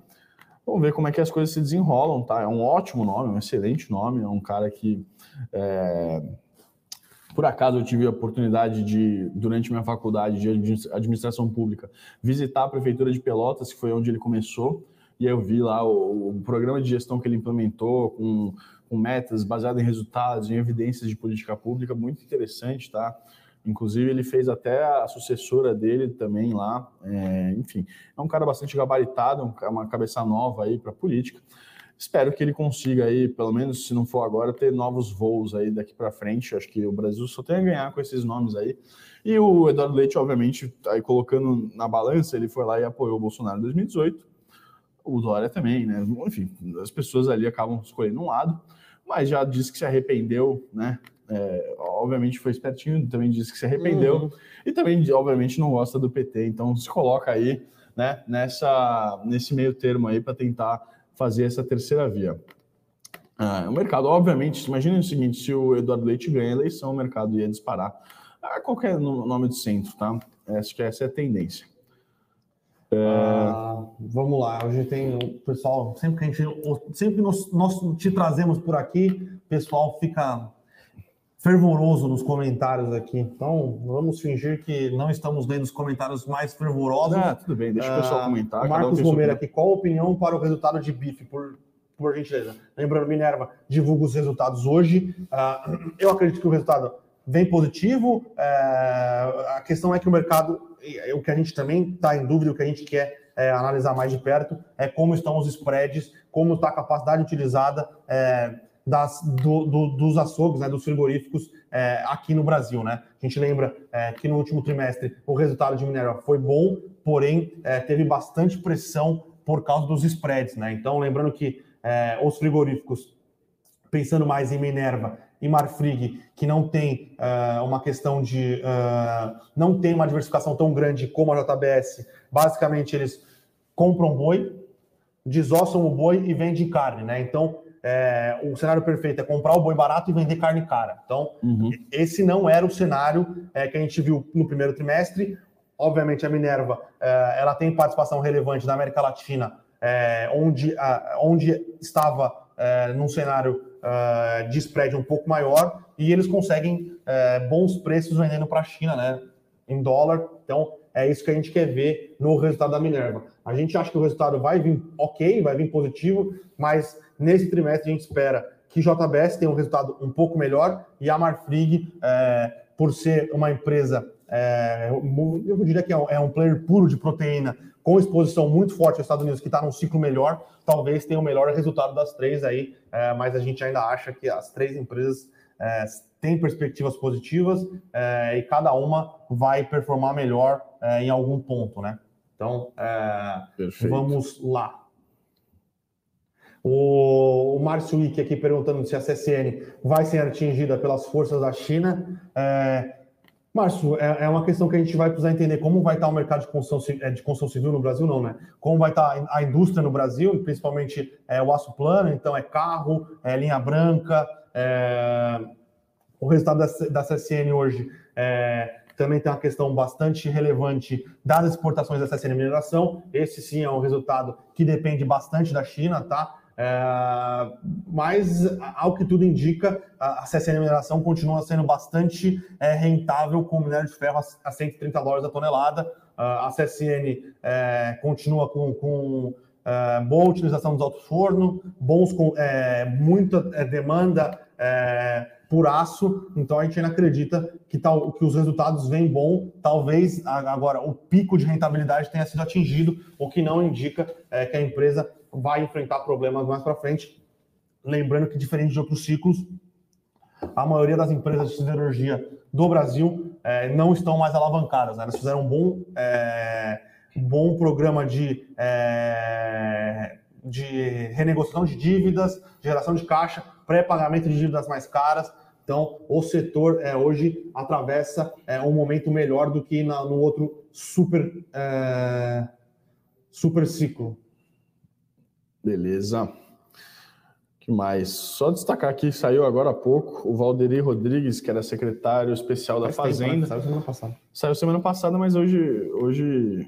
Vamos ver como é que as coisas se desenrolam, tá? É um ótimo nome, um excelente nome, é um cara que, é... por acaso, eu tive a oportunidade de, durante minha faculdade de administração pública, visitar a prefeitura de Pelotas, que foi onde ele começou, e eu vi lá o, o programa de gestão que ele implementou, com, com metas baseadas em resultados, em evidências de política pública, muito interessante, tá? Inclusive, ele fez até a sucessora dele também lá. É, enfim, é um cara bastante gabaritado, uma cabeça nova aí para política. Espero que ele consiga aí, pelo menos se não for agora, ter novos voos aí daqui para frente. Acho que o Brasil só tem a ganhar com esses nomes aí. E o Eduardo Leite, obviamente, aí colocando na balança, ele foi lá e apoiou o Bolsonaro em 2018. O Dória também, né? Enfim, as pessoas ali acabam escolhendo um lado, mas já disse que se arrependeu, né? É, obviamente foi espertinho, também disse que se arrependeu uhum. e também, obviamente, não gosta do PT. Então se coloca aí, né, nessa, nesse meio termo aí para tentar fazer essa terceira via. Ah, o mercado, obviamente, imagine o seguinte: se o Eduardo Leite ganha a eleição, o mercado ia disparar a qualquer nome do centro, tá? Acho que essa é a tendência. É... Ah, vamos lá, hoje tem o pessoal, sempre que a gente, sempre nós, nós te trazemos por aqui, o pessoal fica fervoroso nos comentários aqui. Então, vamos fingir que não estamos lendo os comentários mais fervorosos. Ah, tudo bem, deixa o pessoal uh, comentar. Marcos um Gomeira aqui, qual a opinião para o resultado de bife, por, por gentileza? Lembrando, Minerva divulga os resultados hoje. Uh, eu acredito que o resultado vem positivo. Uh, a questão é que o mercado, o que a gente também está em dúvida, o que a gente quer é, analisar mais de perto, é como estão os spreads, como está a capacidade utilizada. É, das, do, do, dos açougues, né, dos frigoríficos é, aqui no Brasil. Né? A gente lembra é, que no último trimestre o resultado de Minerva foi bom, porém é, teve bastante pressão por causa dos spreads. Né? Então, lembrando que é, os frigoríficos, pensando mais em Minerva e Marfrig, que não tem é, uma questão de. É, não tem uma diversificação tão grande como a JBS, basicamente eles compram boi, desossam o boi e vendem carne. Né? Então, é, o cenário perfeito é comprar o boi barato e vender carne cara. Então, uhum. esse não era o cenário é, que a gente viu no primeiro trimestre. Obviamente, a Minerva é, ela tem participação relevante na América Latina, é, onde, a, onde estava é, num cenário é, de spread um pouco maior e eles conseguem bons preços vendendo para a China, né, em dólar. Então, é isso que a gente quer ver no resultado da Minerva. A gente acha que o resultado vai vir ok, vai vir positivo, mas nesse trimestre a gente espera que JBS tenha um resultado um pouco melhor e a Marfrig, é, por ser uma empresa, é, eu diria que é, é um player puro de proteína, com exposição muito forte aos Estados Unidos, que está num ciclo melhor, talvez tenha o melhor resultado das três aí, é, mas a gente ainda acha que as três empresas é, têm perspectivas positivas e cada uma vai performar melhor em algum ponto, né? Então, vamos lá. O, o Márcio Wick aqui perguntando se a CSN vai ser atingida pelas forças da China. É, Márcio, é, é, uma questão que a gente vai precisar entender como vai estar o mercado de construção, é, de construção civil no Brasil, não, né? Como vai estar a indústria no Brasil, principalmente é, o aço plano, então é carro, é linha branca. É, o resultado da, da CSN hoje é, também tem uma questão bastante relevante das exportações da CSN Mineração. Esse sim é um resultado que depende bastante da China, tá? É, mas, ao que tudo indica, a CSN Mineração continua sendo bastante é, rentável com minério de ferro a 130 dólares a tonelada. a CSN é, continua com, com é, boa utilização dos altos forno, bons, é, muita é, demanda por aço, então a gente ainda acredita que, tal, que os resultados vêm bom. Talvez agora o pico de rentabilidade tenha sido atingido, o que não indica é, que a empresa vai enfrentar problemas mais para frente. Lembrando que, diferente de outros ciclos, a maioria das empresas de siderurgia do Brasil é, não estão mais alavancadas. Né? Elas fizeram um bom, é, bom programa de, é, de renegociação de dívidas, geração de caixa, pré-pagamento de dívidas mais caras então, o setor é, hoje atravessa é, um momento melhor do que na, no outro super, é, super ciclo. Beleza. que mais? Só destacar aqui, saiu agora há pouco o Valderi Rodrigues, que era secretário especial da Faz Fazenda. Tempo, né? Saiu semana passada. Saiu semana passada, mas hoje, hoje.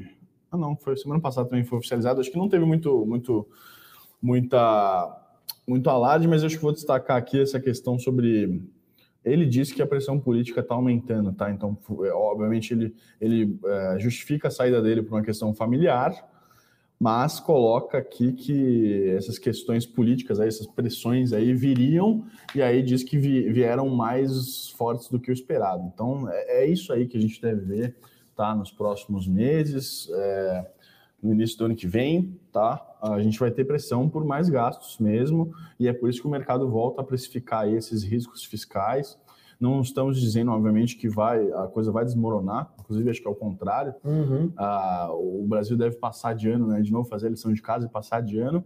Ah, não, foi semana passada também foi oficializado. Acho que não teve muito, muito, muita, muito alarde, mas acho que vou destacar aqui essa questão sobre ele disse que a pressão política está aumentando, tá? Então, é, obviamente, ele, ele é, justifica a saída dele por uma questão familiar, mas coloca aqui que essas questões políticas, aí, essas pressões aí viriam, e aí diz que vi, vieram mais fortes do que o esperado. Então, é, é, isso aí que a gente deve ver, tá? Nos próximos meses, é, no início do ano que vem, tá? A gente vai ter pressão por mais gastos mesmo, e é por isso que o mercado volta a precificar esses riscos fiscais. Não estamos dizendo, obviamente, que vai a coisa vai desmoronar, inclusive acho que é o contrário. Uhum. Ah, o Brasil deve passar de ano, né? De novo, fazer a lição de casa e passar de ano,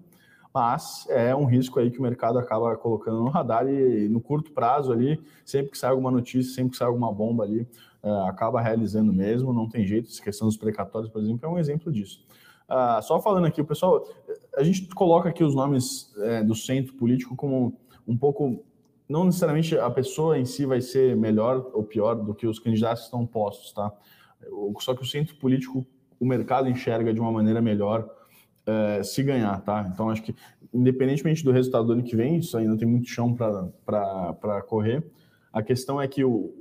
mas é um risco aí que o mercado acaba colocando no radar e no curto prazo ali, sempre que sai alguma notícia, sempre que sai alguma bomba ali, é, acaba realizando mesmo, não tem jeito. Essa questão dos precatórios, por exemplo, é um exemplo disso. Ah, só falando aqui, o pessoal, a gente coloca aqui os nomes é, do centro político como um pouco, não necessariamente a pessoa em si vai ser melhor ou pior do que os candidatos que estão postos, tá? Só que o centro político, o mercado enxerga de uma maneira melhor é, se ganhar, tá? Então acho que, independentemente do resultado do ano que vem, isso ainda tem muito chão para correr. A questão é que o,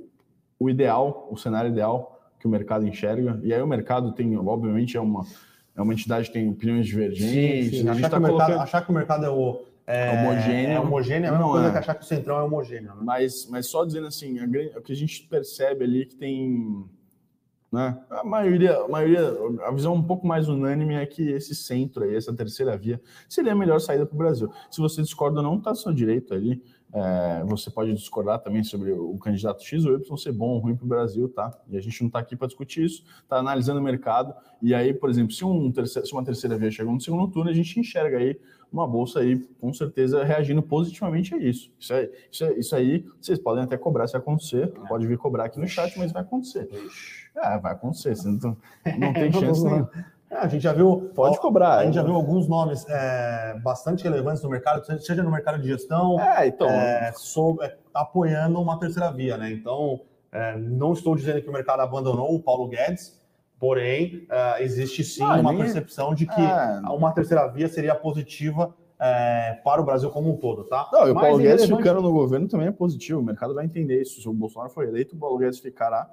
o ideal, o cenário ideal que o mercado enxerga, e aí o mercado tem, obviamente, é uma é uma entidade que tem opiniões divergentes. Sim, sim. Achar, tá que colocando... mercado, achar, que o mercado é, o, é homogêneo. É homogêneo é a mesma coisa é. que achar que o centrão é homogêneo. Né? Mas, mas só dizendo assim, a, o que a gente percebe ali é que tem. Né, a maioria, a maioria, a visão um pouco mais unânime é que esse centro aí, essa terceira via, seria a melhor saída para o Brasil. Se você discorda não, está seu direito ali. É, você pode discordar também sobre o candidato X ou Y ser bom ou ruim para o Brasil, tá? E a gente não está aqui para discutir isso, está analisando o mercado. E aí, por exemplo, se, um terceiro, se uma terceira via chegou no segundo turno, a gente enxerga aí uma bolsa aí, com certeza, reagindo positivamente a isso. Isso, é, isso, é, isso aí, vocês podem até cobrar se acontecer, pode vir cobrar aqui no chat, mas vai acontecer. É, vai acontecer, não, não tem chance nenhuma. É, a gente já viu. Pode cobrar. A gente já viu alguns nomes é, bastante relevantes no mercado, seja no mercado de gestão, é, então... é, sobre, é, apoiando uma terceira via, né? Então, é, não estou dizendo que o mercado abandonou o Paulo Guedes, porém, é, existe sim ah, uma nem... percepção de que uma terceira via seria positiva para o Brasil como um todo, tá? Não, e o Paulo Guedes ficando no governo também é positivo, o mercado vai entender isso. Se o Bolsonaro for eleito, o Paulo Guedes ficará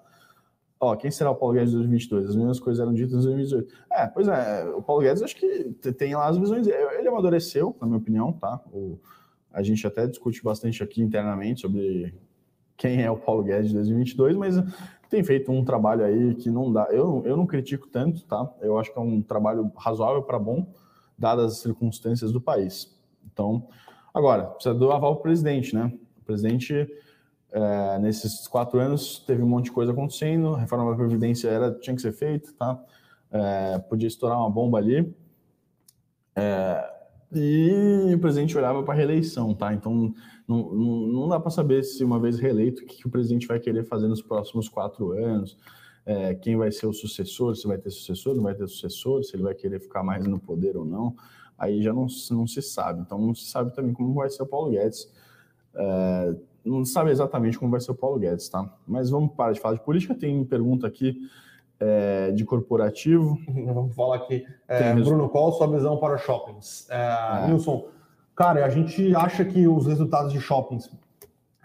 Ó, quem será o Paulo Guedes de 2022? As mesmas coisas eram ditas em 2018. É, pois é, o Paulo Guedes acho que tem lá as visões. Ele amadureceu, na minha opinião, tá? O, a gente até discute bastante aqui internamente sobre quem é o Paulo Guedes de 2022, mas tem feito um trabalho aí que não dá. Eu, eu não critico tanto, tá? Eu acho que é um trabalho razoável para bom, dadas as circunstâncias do país. Então, agora, precisa do aval do presidente, né? O presidente é, nesses quatro anos teve um monte de coisa acontecendo, a reforma da Previdência era, tinha que ser feita, tá? É, podia estourar uma bomba ali. É, e o presidente olhava para a reeleição, tá? Então não, não, não dá para saber se uma vez reeleito o que, que, o presidente vai querer fazer nos próximos quatro anos, é, quem vai ser o sucessor, se vai ter sucessor, não vai ter sucessor, se ele vai querer ficar mais no poder ou não. Aí já não, não se sabe. Então não se sabe também como vai ser o Paulo Guedes. É, não sabe exatamente como vai ser o Paulo Guedes, tá? Mas vamos parar de falar de política. Tem pergunta aqui é, de corporativo. Vamos falar aqui. É, Bruno, qual a sua visão para shoppings? É, é. Nilson, cara, a gente acha que os resultados de shoppings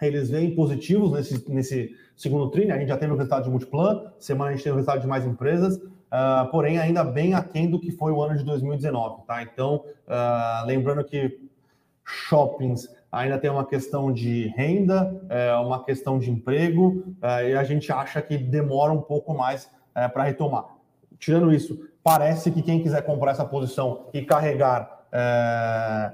eles vêm positivos nesse, nesse segundo tri, né? A gente já teve o resultado de Multiplan, semana a gente teve o resultado de mais empresas, uh, porém ainda bem aquém do que foi o ano de 2019, tá? Então, uh, lembrando que shoppings ainda tem uma questão de renda, é, uma questão de emprego, é, e a gente acha que demora um pouco mais é, para retomar. Tirando isso, parece que quem quiser comprar essa posição e carregar é,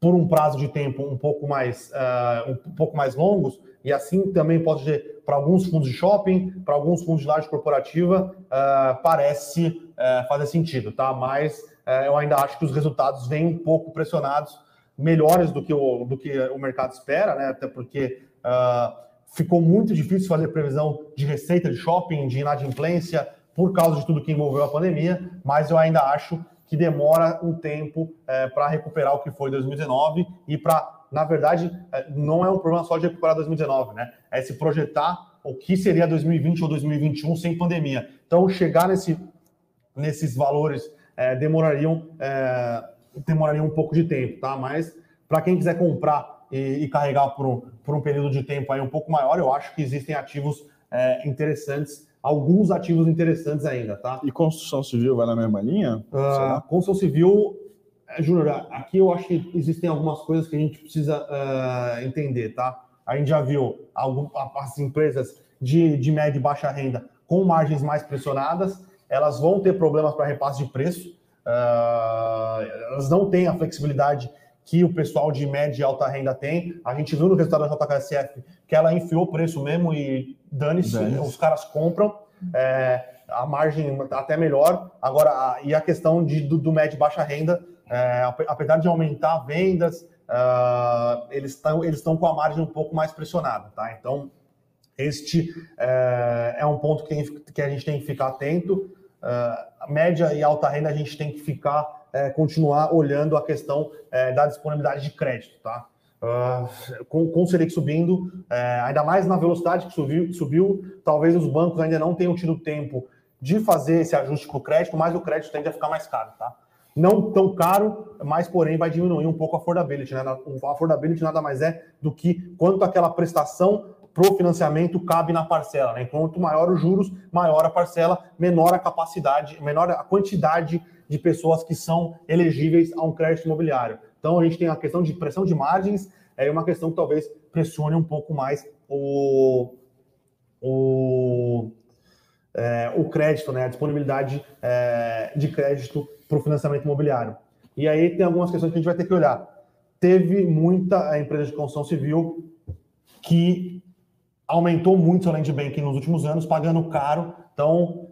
por um prazo de tempo um pouco mais, é, um pouco mais longos, e assim também pode ser para alguns fundos de shopping, para alguns fundos de laje corporativa, é, parece fazer sentido, tá? Mas eu ainda acho que os resultados vêm um pouco pressionados melhores do que o, do que o mercado espera, né? Até porque uh, ficou muito difícil fazer previsão de receita de shopping, de inadimplência, por causa de tudo que envolveu a pandemia, mas eu ainda acho que demora um tempo é, para recuperar o que foi 2019 e para, na verdade, é, não é um problema só de recuperar 2019, né? É se projetar o que seria 2020 ou 2021 sem pandemia. Então, chegar nesse, nesses valores é, demorariam é, demoraria um pouco de tempo, tá? Mas para quem quiser comprar e, e carregar por um, por um período de tempo aí um pouco maior, eu acho que existem ativos é, interessantes, alguns ativos interessantes ainda, tá? E construção civil vai na mesma linha? Uh, construção civil, é, Júnior, aqui eu acho que existem algumas coisas que a gente precisa uh, entender, tá? A gente já viu algumas, as empresas de, de média e baixa renda com margens mais pressionadas, elas vão ter problemas para repasse de preço, Uh, elas não têm a flexibilidade que o pessoal de média e alta renda tem. A gente viu no resultado da JKSF que ela enfiou o preço mesmo e dane-se, dane os caras compram. É, a margem até melhor. Agora, a, e a questão de, do, do médio e baixa renda, é, apesar de aumentar vendas, uh, eles estão eles com a margem um pouco mais pressionada. Tá? Então, este é, é um ponto que, que a gente tem que ficar atento. Uh, média e alta renda a gente tem que ficar, é, continuar olhando a questão é, da disponibilidade de crédito, tá? Uh, com, com o Selic subindo, é, ainda mais na velocidade que subiu, subiu, talvez os bancos ainda não tenham tido tempo de fazer esse ajuste para o crédito, mas o crédito tende a ficar mais caro, tá? Não tão caro, mas porém vai diminuir um pouco a affordability, né? A affordability nada mais é do que quanto aquela prestação para o financiamento cabe na parcela. Né? Quanto maior os juros, maior a parcela, menor a capacidade, menor a quantidade de pessoas que são elegíveis a um crédito imobiliário. Então a gente tem a questão de pressão de margens, é uma questão que talvez pressione um pouco mais o, o, é, o crédito, né? a disponibilidade é, de crédito para o financiamento imobiliário. E aí tem algumas questões que a gente vai ter que olhar. Teve muita empresa de construção civil que aumentou muito seu land banking nos últimos anos, pagando caro. Então,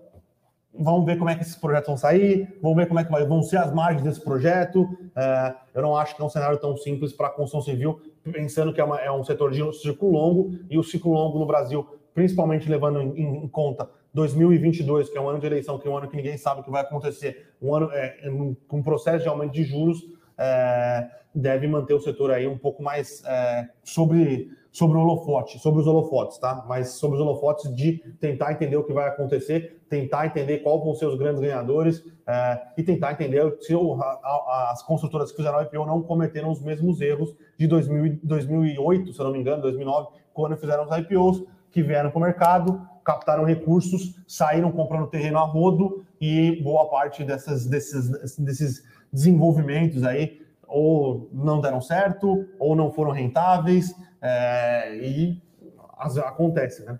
vamos ver como é que esses projetos vão sair, vamos ver como é que vão ser as margens desse projeto. É, eu não acho que é um cenário tão simples para a construção civil, pensando que é, uma, é, um setor de ciclo longo, e o ciclo longo no Brasil principalmente levando em, em, conta 2022, que é um ano de eleição, que é um ano que ninguém sabe o que vai acontecer, um ano é, com um processo de aumento de juros, é, deve manter o setor aí um pouco mais é, sobre, sobre o holofote, sobre os holofotes, tá? Mas sobre os holofotes de tentar entender o que vai acontecer, tentar entender qual vão ser os grandes ganhadores é, e tentar entender se o, a, as construtoras que fizeram IPO não cometeram os mesmos erros de 2000, 2008, se eu não me engano, 2009, quando fizeram os IPOs, que vieram para o mercado, captaram recursos, saíram comprando terreno a rodo e boa parte dessas, desses, desses desenvolvimentos aí ou não deram certo, ou não foram rentáveis, é, e as, acontece, né?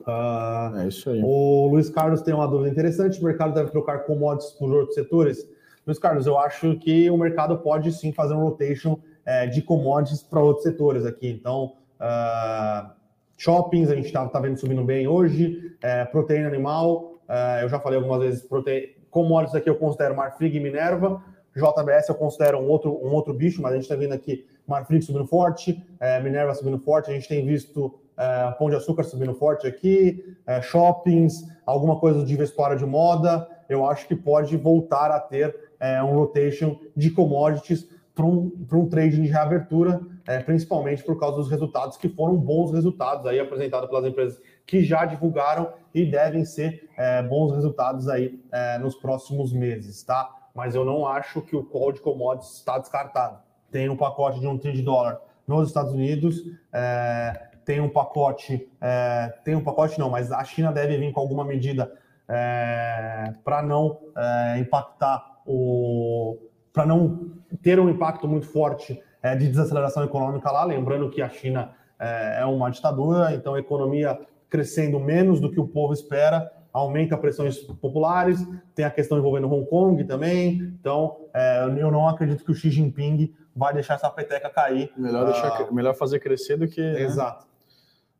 Uh, é isso aí. O Luiz Carlos tem uma dúvida interessante: o mercado deve trocar commodities por outros setores? Luiz Carlos, eu acho que o mercado pode sim fazer um rotation é, de commodities para outros setores aqui. Então, uh, shoppings, a gente está tá vendo subindo bem hoje, é, proteína animal, é, eu já falei algumas vezes, prote... commodities aqui eu considero Marfrig e Minerva, JBS eu considero um outro, um outro bicho, mas a gente está vendo aqui Marfrig subindo forte, é, Minerva subindo forte, a gente tem visto é, Pão de Açúcar subindo forte aqui, é, shoppings, alguma coisa de vestuário de moda, eu acho que pode voltar a ter é, um rotation de commodities para um, um trade de reabertura, é, principalmente por causa dos resultados que foram bons resultados aí apresentados pelas empresas que já divulgaram e devem ser é, bons resultados aí é, nos próximos meses, tá? mas eu não acho que o call de commodities está descartado. Tem um pacote de um trilhão de dólar nos Estados Unidos, é, tem um pacote, é, tem um pacote não, mas a China deve vir com alguma medida é, para não é, impactar o, para não ter um impacto muito forte é, de desaceleração econômica lá. Lembrando que a China é, é uma ditadura, então a economia crescendo menos do que o povo espera aumenta pressões populares, tem a questão envolvendo Hong Kong também. Então, é, eu não acredito que o Xi Jinping vai deixar essa peteca cair. Melhor, deixar, uh, melhor fazer crescer do que. Né? Exato.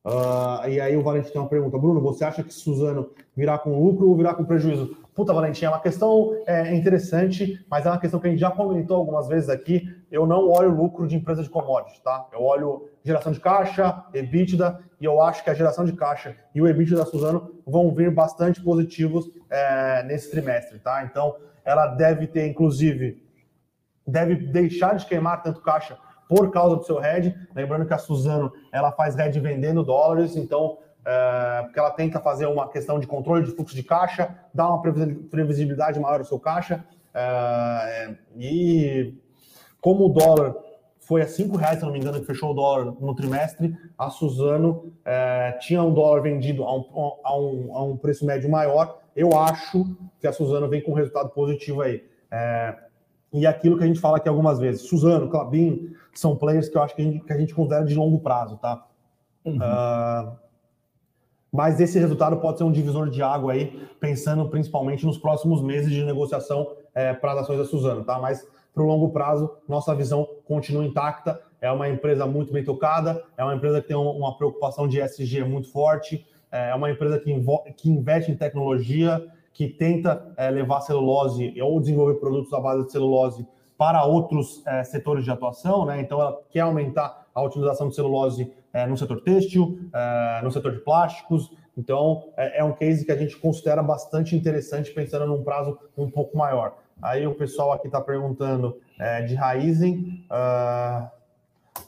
Uh, e aí o Valentim tem uma pergunta. Bruno, você acha que Suzano virá com lucro ou virá com prejuízo? Puta, Valentim, é uma questão é, interessante, mas é uma questão que a gente já comentou algumas vezes aqui. Eu não olho lucro de empresa de commodities, tá? Eu olho geração de caixa, EBITDA, e eu acho que a geração de caixa e o EBITDA da Suzano vão vir bastante positivos é, nesse trimestre, tá? Então, ela deve ter, inclusive, deve deixar de queimar tanto caixa por causa do seu hedge. Lembrando que a Suzano ela faz hedge vendendo dólares, então é, porque ela tenta fazer uma questão de controle de fluxo de caixa, dar uma previsibilidade maior ao seu caixa. É, e como o dólar foi a cinco reais, se não me engano, que fechou o dólar no trimestre. A Suzano é, tinha um dólar vendido a um, a, um, a um preço médio maior. Eu acho que a Suzano vem com um resultado positivo aí. É, e aquilo que a gente fala aqui algumas vezes, Suzano, Clabin, são players que eu acho que a gente, que a gente considera de longo prazo, tá? Uhum. Uh, mas esse resultado pode ser um divisor de água aí, pensando principalmente nos próximos meses de negociação é, para as ações da Suzano, tá? Mas para o longo prazo, nossa visão continua intacta. É uma empresa muito bem tocada, é uma empresa que tem uma preocupação de SG muito forte, é uma empresa que, que investe em tecnologia, que tenta é, levar celulose ou desenvolver produtos à base de celulose para outros é, setores de atuação, né? Então, ela quer aumentar a utilização de celulose é, no setor têxtil, no setor de plásticos. Então, é, um case que a gente considera bastante interessante, pensando num prazo um pouco maior. Aí o pessoal aqui está perguntando de Raizen. Uh,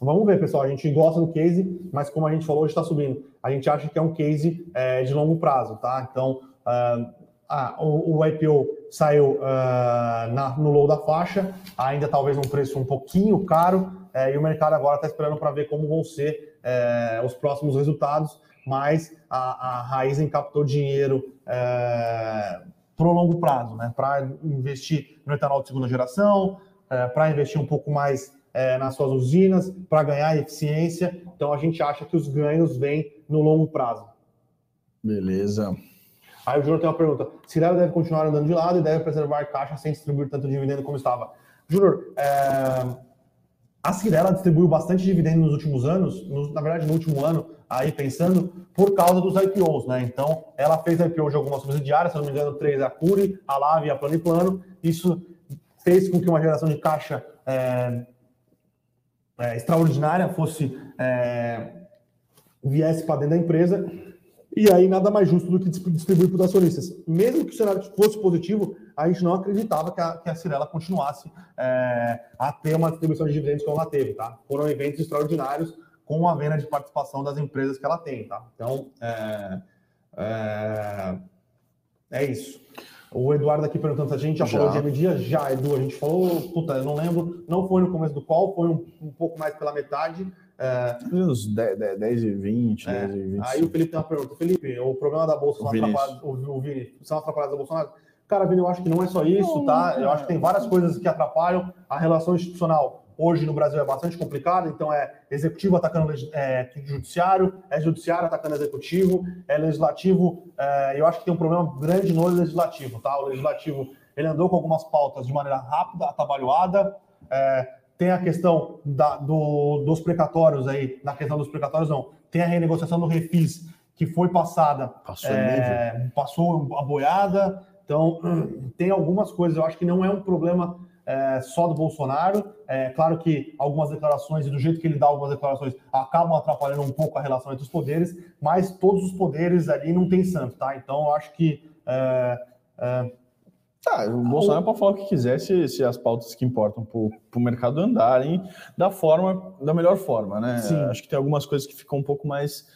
vamos ver, pessoal. A gente gosta do case, mas como a gente falou, está subindo. A gente acha que é um case de longo prazo, tá? Então, uh, ah, o, o, IPO saiu uh, na, no low da faixa, ainda talvez um preço um pouquinho caro, é, e o mercado agora está esperando para ver como vão ser é, os próximos resultados, mas a, a Raizen captou dinheiro é, para o longo prazo, né? Para investir no etanol de segunda geração, para investir um pouco mais nas suas usinas, para ganhar eficiência. Então a gente acha que os ganhos vêm no longo prazo. Beleza. Aí o Júnior tem uma pergunta: Cirela deve continuar andando de lado e deve preservar caixa sem distribuir tanto dividendo como estava. Júnior, é... a Cirela distribuiu bastante dividendo nos últimos anos, no, na verdade no último ano, aí pensando, por causa dos IPOs, né? Então, ela fez IPO de algumas subsidiárias, se não me engano, três, a Curi, a Lave e a Plano e Plano. Isso fez com que uma geração de caixa é, é, extraordinária fosse é, viesse para dentro da empresa E aí nada mais justo do que distribuir para os acionistas. Mesmo que o cenário fosse positivo, a gente não acreditava que a, que a Cirela continuasse é, a ter uma distribuição de dividendos como ela teve, tá? Foram eventos extraordinários com a venda de participação das empresas que ela tem, tá? Então, é, é, é isso. O Eduardo aqui perguntando se a gente já, já. falou de M Já, Edu, a gente falou, puta, eu não lembro, não foi no começo do qual, foi um, um pouco mais pela metade. É, uns 10, 10, 10 e 20, é, 10 e 25. Aí o Felipe tem uma pergunta. Felipe, o problema da Bolsa são atrapalhadas, o, o Vini, são atrapalhadas da Bolsonaro? Cara, Vini, eu acho que não é só isso, não, tá? Eu acho que tem várias coisas que atrapalham a relação institucional. Hoje no Brasil é bastante complicado, então é executivo atacando é, judiciário, é judiciário atacando executivo, é legislativo. É, eu acho que tem um problema grande no legislativo, tá? O legislativo ele andou com algumas pautas de maneira rápida, atabalhoada. É, tem a questão da, do, dos precatórios aí, na questão dos precatórios não, tem a renegociação do refis que foi passada, passou, é, passou a boiada, então tem algumas coisas, eu acho que não é um problema é, só do Bolsonaro, é claro que algumas declarações e do jeito que ele dá algumas declarações acabam atrapalhando um pouco a relação entre os poderes, mas todos os poderes ali não tem santo, tá? Então eu acho que é, é Tá, o Bolsonaro pode falar o que quiser se, se as pautas que importam para o mercado andarem da forma, da melhor forma, né? Sim. Acho que tem algumas coisas que ficam um pouco mais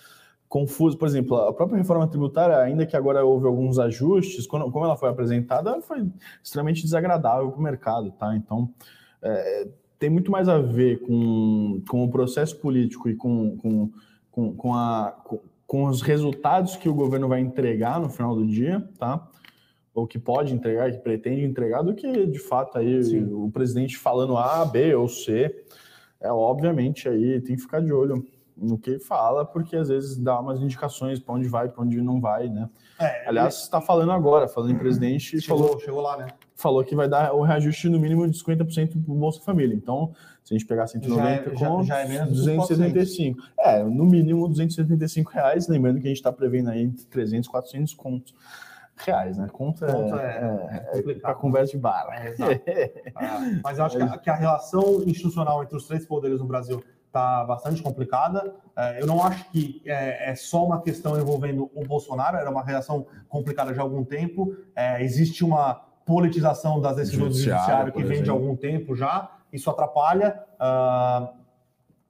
confusas. Por exemplo, a própria reforma tributária, ainda que agora houve alguns ajustes, quando, como ela foi apresentada, foi extremamente desagradável para o mercado, tá? Então, é, tem muito mais a ver com, com o processo político e com, com, com, com, a, com, com os resultados que o governo vai entregar no final do dia, tá? Ou que pode entregar, que pretende entregar, do que de fato aí Sim. o presidente falando A, B ou C. É obviamente aí tem que ficar de olho no que fala, porque às vezes dá umas indicações para onde vai, para onde não vai, né? É, Aliás, está falando agora, falando em presidente, chegou, falou, chegou lá, né? Falou que vai dar o reajuste no mínimo de 50% para o Bolsa Família. Então, se a gente pegar 190 já é, com já, já é menos 275. É, no mínimo 275 reais, lembrando que a gente está prevendo aí entre 300 e 400 contos reais, né? Conta, Conta é, é, é, é conversa de bar. É, mas eu acho que a, que a, relação institucional entre os três poderes no Brasil está bastante complicada. É, eu não acho que é, é, só uma questão envolvendo o Bolsonaro, era uma relação complicada já há algum tempo. É, existe uma politização das decisões judiciário, do judiciário que vem de algum tempo já. Isso atrapalha. Uh,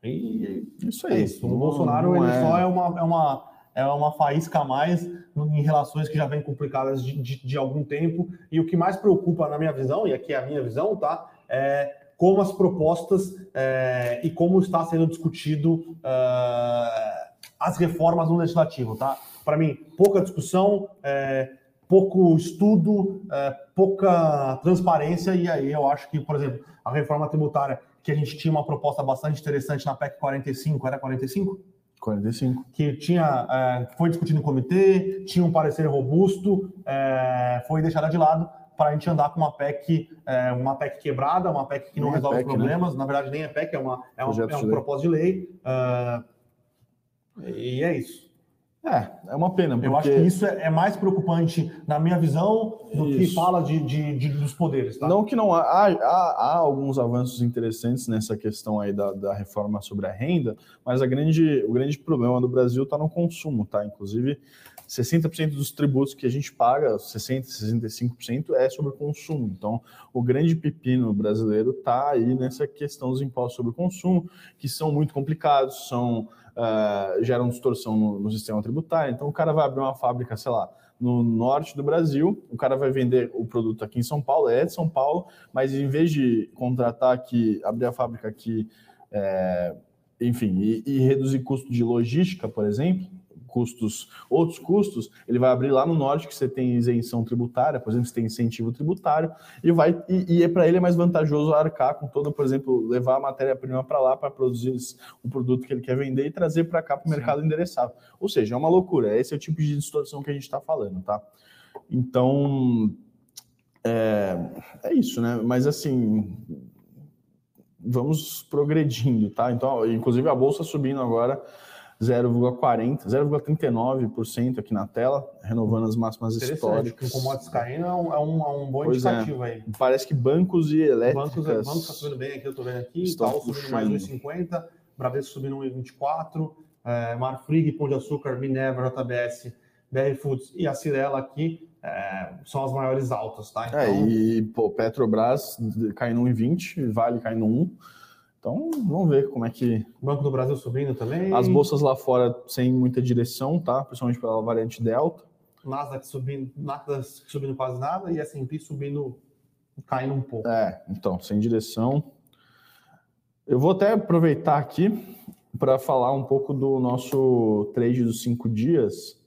e isso é isso. O Bolsonaro ele só é uma, é uma é uma faísca a mais em relações que já vêm complicadas de, de, de, algum tempo. E o que mais preocupa, na minha visão, e aqui é a minha visão, tá? É como as propostas é, e como está sendo discutido é, as reformas no legislativo, tá? Para mim, pouca discussão, é, pouco estudo, é, pouca transparência, e aí eu acho que, por exemplo, a reforma tributária, que a gente tinha uma proposta bastante interessante na PEC 45, era 45? 45. Que tinha, é, foi discutido em comitê, tinha um parecer robusto, é, foi deixada de lado para a gente andar com uma PEC, é, uma PEC quebrada, uma PEC que não é resolve PEC, né? problemas. Né? Na verdade, nem é PEC, é, uma, é, uma, é um propósito de lei. Uh, e é isso. É, é uma pena. Porque... Eu acho que isso é, é mais preocupante, na minha visão, do isso. que fala de, de, de, dos poderes. Tá? Não que não há, há, há, alguns avanços interessantes nessa questão aí da, da reforma sobre a renda, mas a grande, o grande problema do Brasil está no consumo, tá? Inclusive, 60% dos tributos que a gente paga, 60%, 65% é sobre consumo. Então, o grande pepino brasileiro está aí nessa questão dos impostos sobre o consumo, que são muito complicados, são uh, geram distorção no, no, sistema tributário. Então, o cara vai abrir uma fábrica, sei lá, no norte do Brasil, o cara vai vender o produto aqui em São Paulo, é de São Paulo, mas em vez de contratar aqui, abrir a fábrica aqui, é, enfim, e, e reduzir custo de logística, por exemplo, custos, outros custos, ele vai abrir lá no norte que você tem isenção tributária, por exemplo, você tem incentivo tributário, e vai e, e é para ele é mais vantajoso arcar com todo, por exemplo, levar a matéria-prima para lá para produzir o produto que ele quer vender e trazer para cá para o mercado endereçado. Ou seja, é uma loucura. Esse é o tipo de distorção que a gente está falando, tá? Então, é, é isso, né? Mas assim, vamos progredindo, tá? Então, inclusive a bolsa subindo agora 0,40, 0,39% aqui na tela, renovando as máximas históricas. O commodities caindo é um, é um, é um bom pois é. indicativo é. aí. Parece que bancos e elétricas... Bancos, bancos está subindo bem aqui, eu estou vendo aqui, Itaú subindo mais 1,50, Bradesco subindo 1,24, é, Marfrig, Pão de Açúcar, Minerva, JBS, BR Foods e a Cirela aqui é, são as maiores altas, tá? É, então... É, e pô, Petrobras cai no 1,20, Vale cai no 1. Então, vamos ver como é que. Banco do Brasil subindo também. As bolsas lá fora sem muita direção, tá? Principalmente pela variante Delta. Nasdaq subindo, Nasdaq subindo quase nada e S&P subindo, caindo um pouco. É, então, sem direção. Eu vou até aproveitar aqui para falar um pouco do nosso trade dos cinco dias,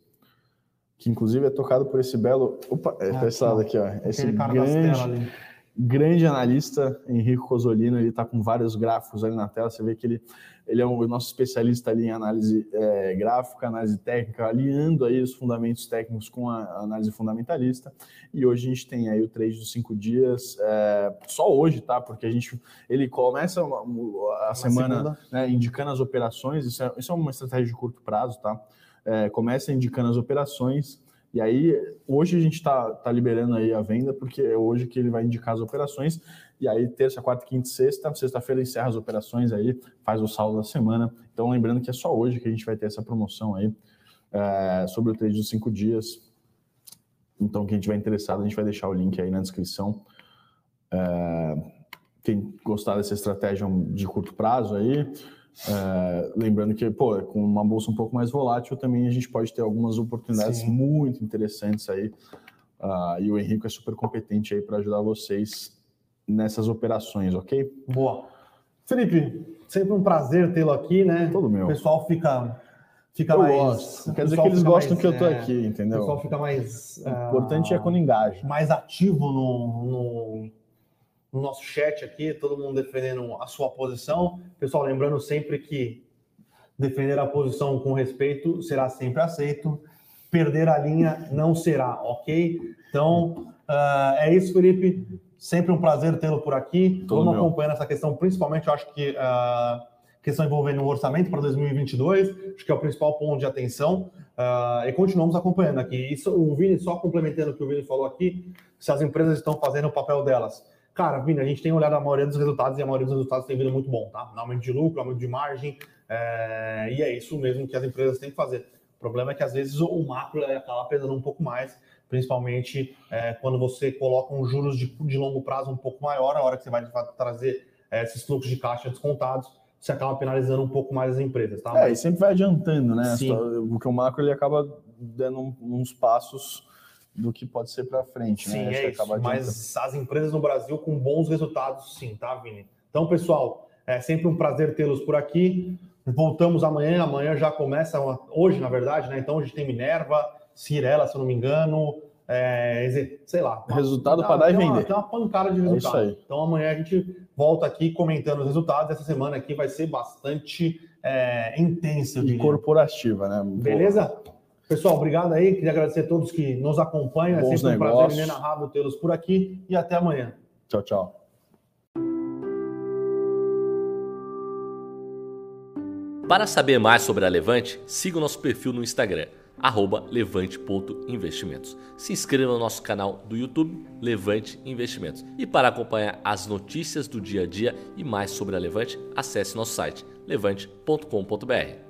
que inclusive é tocado por esse belo. Opa, é ah, esse lado aqui, ó. Esse grande, grande analista, Henrique Cosolino, ele está com vários gráficos ali na tela. Você vê que ele, ele é o nosso especialista ali em análise é, gráfica, análise técnica, alinhando aí os fundamentos técnicos com a análise fundamentalista. E hoje a gente tem aí o trade dos cinco dias, é, só hoje, tá? Porque a gente ele começa a uma semana né, indicando as operações. Isso é, isso é uma estratégia de curto prazo, tá? É, começa indicando as operações e aí, hoje a gente está tá liberando aí a venda, porque é hoje que ele vai indicar as operações. E aí, terça, quarta, quinta e sexta, sexta-feira encerra as operações aí, faz o saldo da semana. Então, lembrando que é só hoje que a gente vai ter essa promoção aí é, sobre o trade dos cinco dias. Então, quem tiver interessado, a gente vai deixar o link aí na descrição. É, quem gostar dessa estratégia de curto prazo aí, é, lembrando que, pô, com uma bolsa um pouco mais volátil, também a gente pode ter algumas oportunidades Sim. muito interessantes aí. Uh, e o Henrique é super competente aí para ajudar vocês nessas operações, ok? Boa. Felipe, sempre um prazer tê-lo aqui, né? Todo meu. O pessoal fica, fica eu mais. Gosto. Quer dizer que eles gostam mais, que eu tô é, aqui, entendeu? O pessoal fica mais. O importante uh, é quando engaja. Mais ativo no, no no nosso chat aqui, todo mundo defendendo a sua posição. Pessoal, lembrando sempre que defender a posição com respeito será sempre aceito, perder a linha não será, ok? Então, uh, é isso, Felipe. Sempre um prazer tê-lo por aqui. Todo Vamos acompanhando essa questão, principalmente, eu acho que uh, questão envolvendo o orçamento para 2022, acho que é o principal ponto de atenção. Uh, e continuamos acompanhando aqui. Isso, o Vini, só complementando o que o Vini falou aqui, se as empresas estão fazendo o papel delas Cara, Vini, a gente tem olhado a maioria dos resultados e a maioria dos resultados tem vindo muito bom, tá? Aumento de lucro, aumento de margem, é... e é isso mesmo que as empresas têm que fazer. O problema é que às vezes o macro acaba pesando um pouco mais, principalmente é, quando você coloca um juros de, de, longo prazo um pouco maior, a hora que você vai trazer é, esses fluxos de caixa descontados, você acaba penalizando um pouco mais as empresas, tá? É, e sempre vai adiantando, né? Sim. Porque o macro ele acaba dando uns passos do que pode ser para frente. Sim, né? é isso. Mas as empresas no Brasil com bons resultados, sim, tá, Vini? Então, pessoal, é sempre um prazer tê-los por aqui. Voltamos amanhã. Amanhã já começa, hoje, na verdade, né? Então, a gente tem Minerva, Cirela, se eu não me engano. É, sei lá. Resultado para dar e vender. Uma, tem uma pancada de resultado. É então, amanhã a gente volta aqui comentando os resultados. Essa semana aqui vai ser bastante é, intensa. E corporativa, né? Beleza? Pessoal, obrigado aí. Queria agradecer a todos que nos acompanham. Bons é sempre um negócios. prazer inenarrável tê-los por aqui e até amanhã. Tchau, tchau. Para saber mais sobre a Levante, siga o nosso perfil no Instagram, levante.investimentos. Se inscreva no nosso canal do YouTube, Levante Investimentos. E para acompanhar as notícias do dia a dia e mais sobre a Levante, acesse nosso site levante.com.br.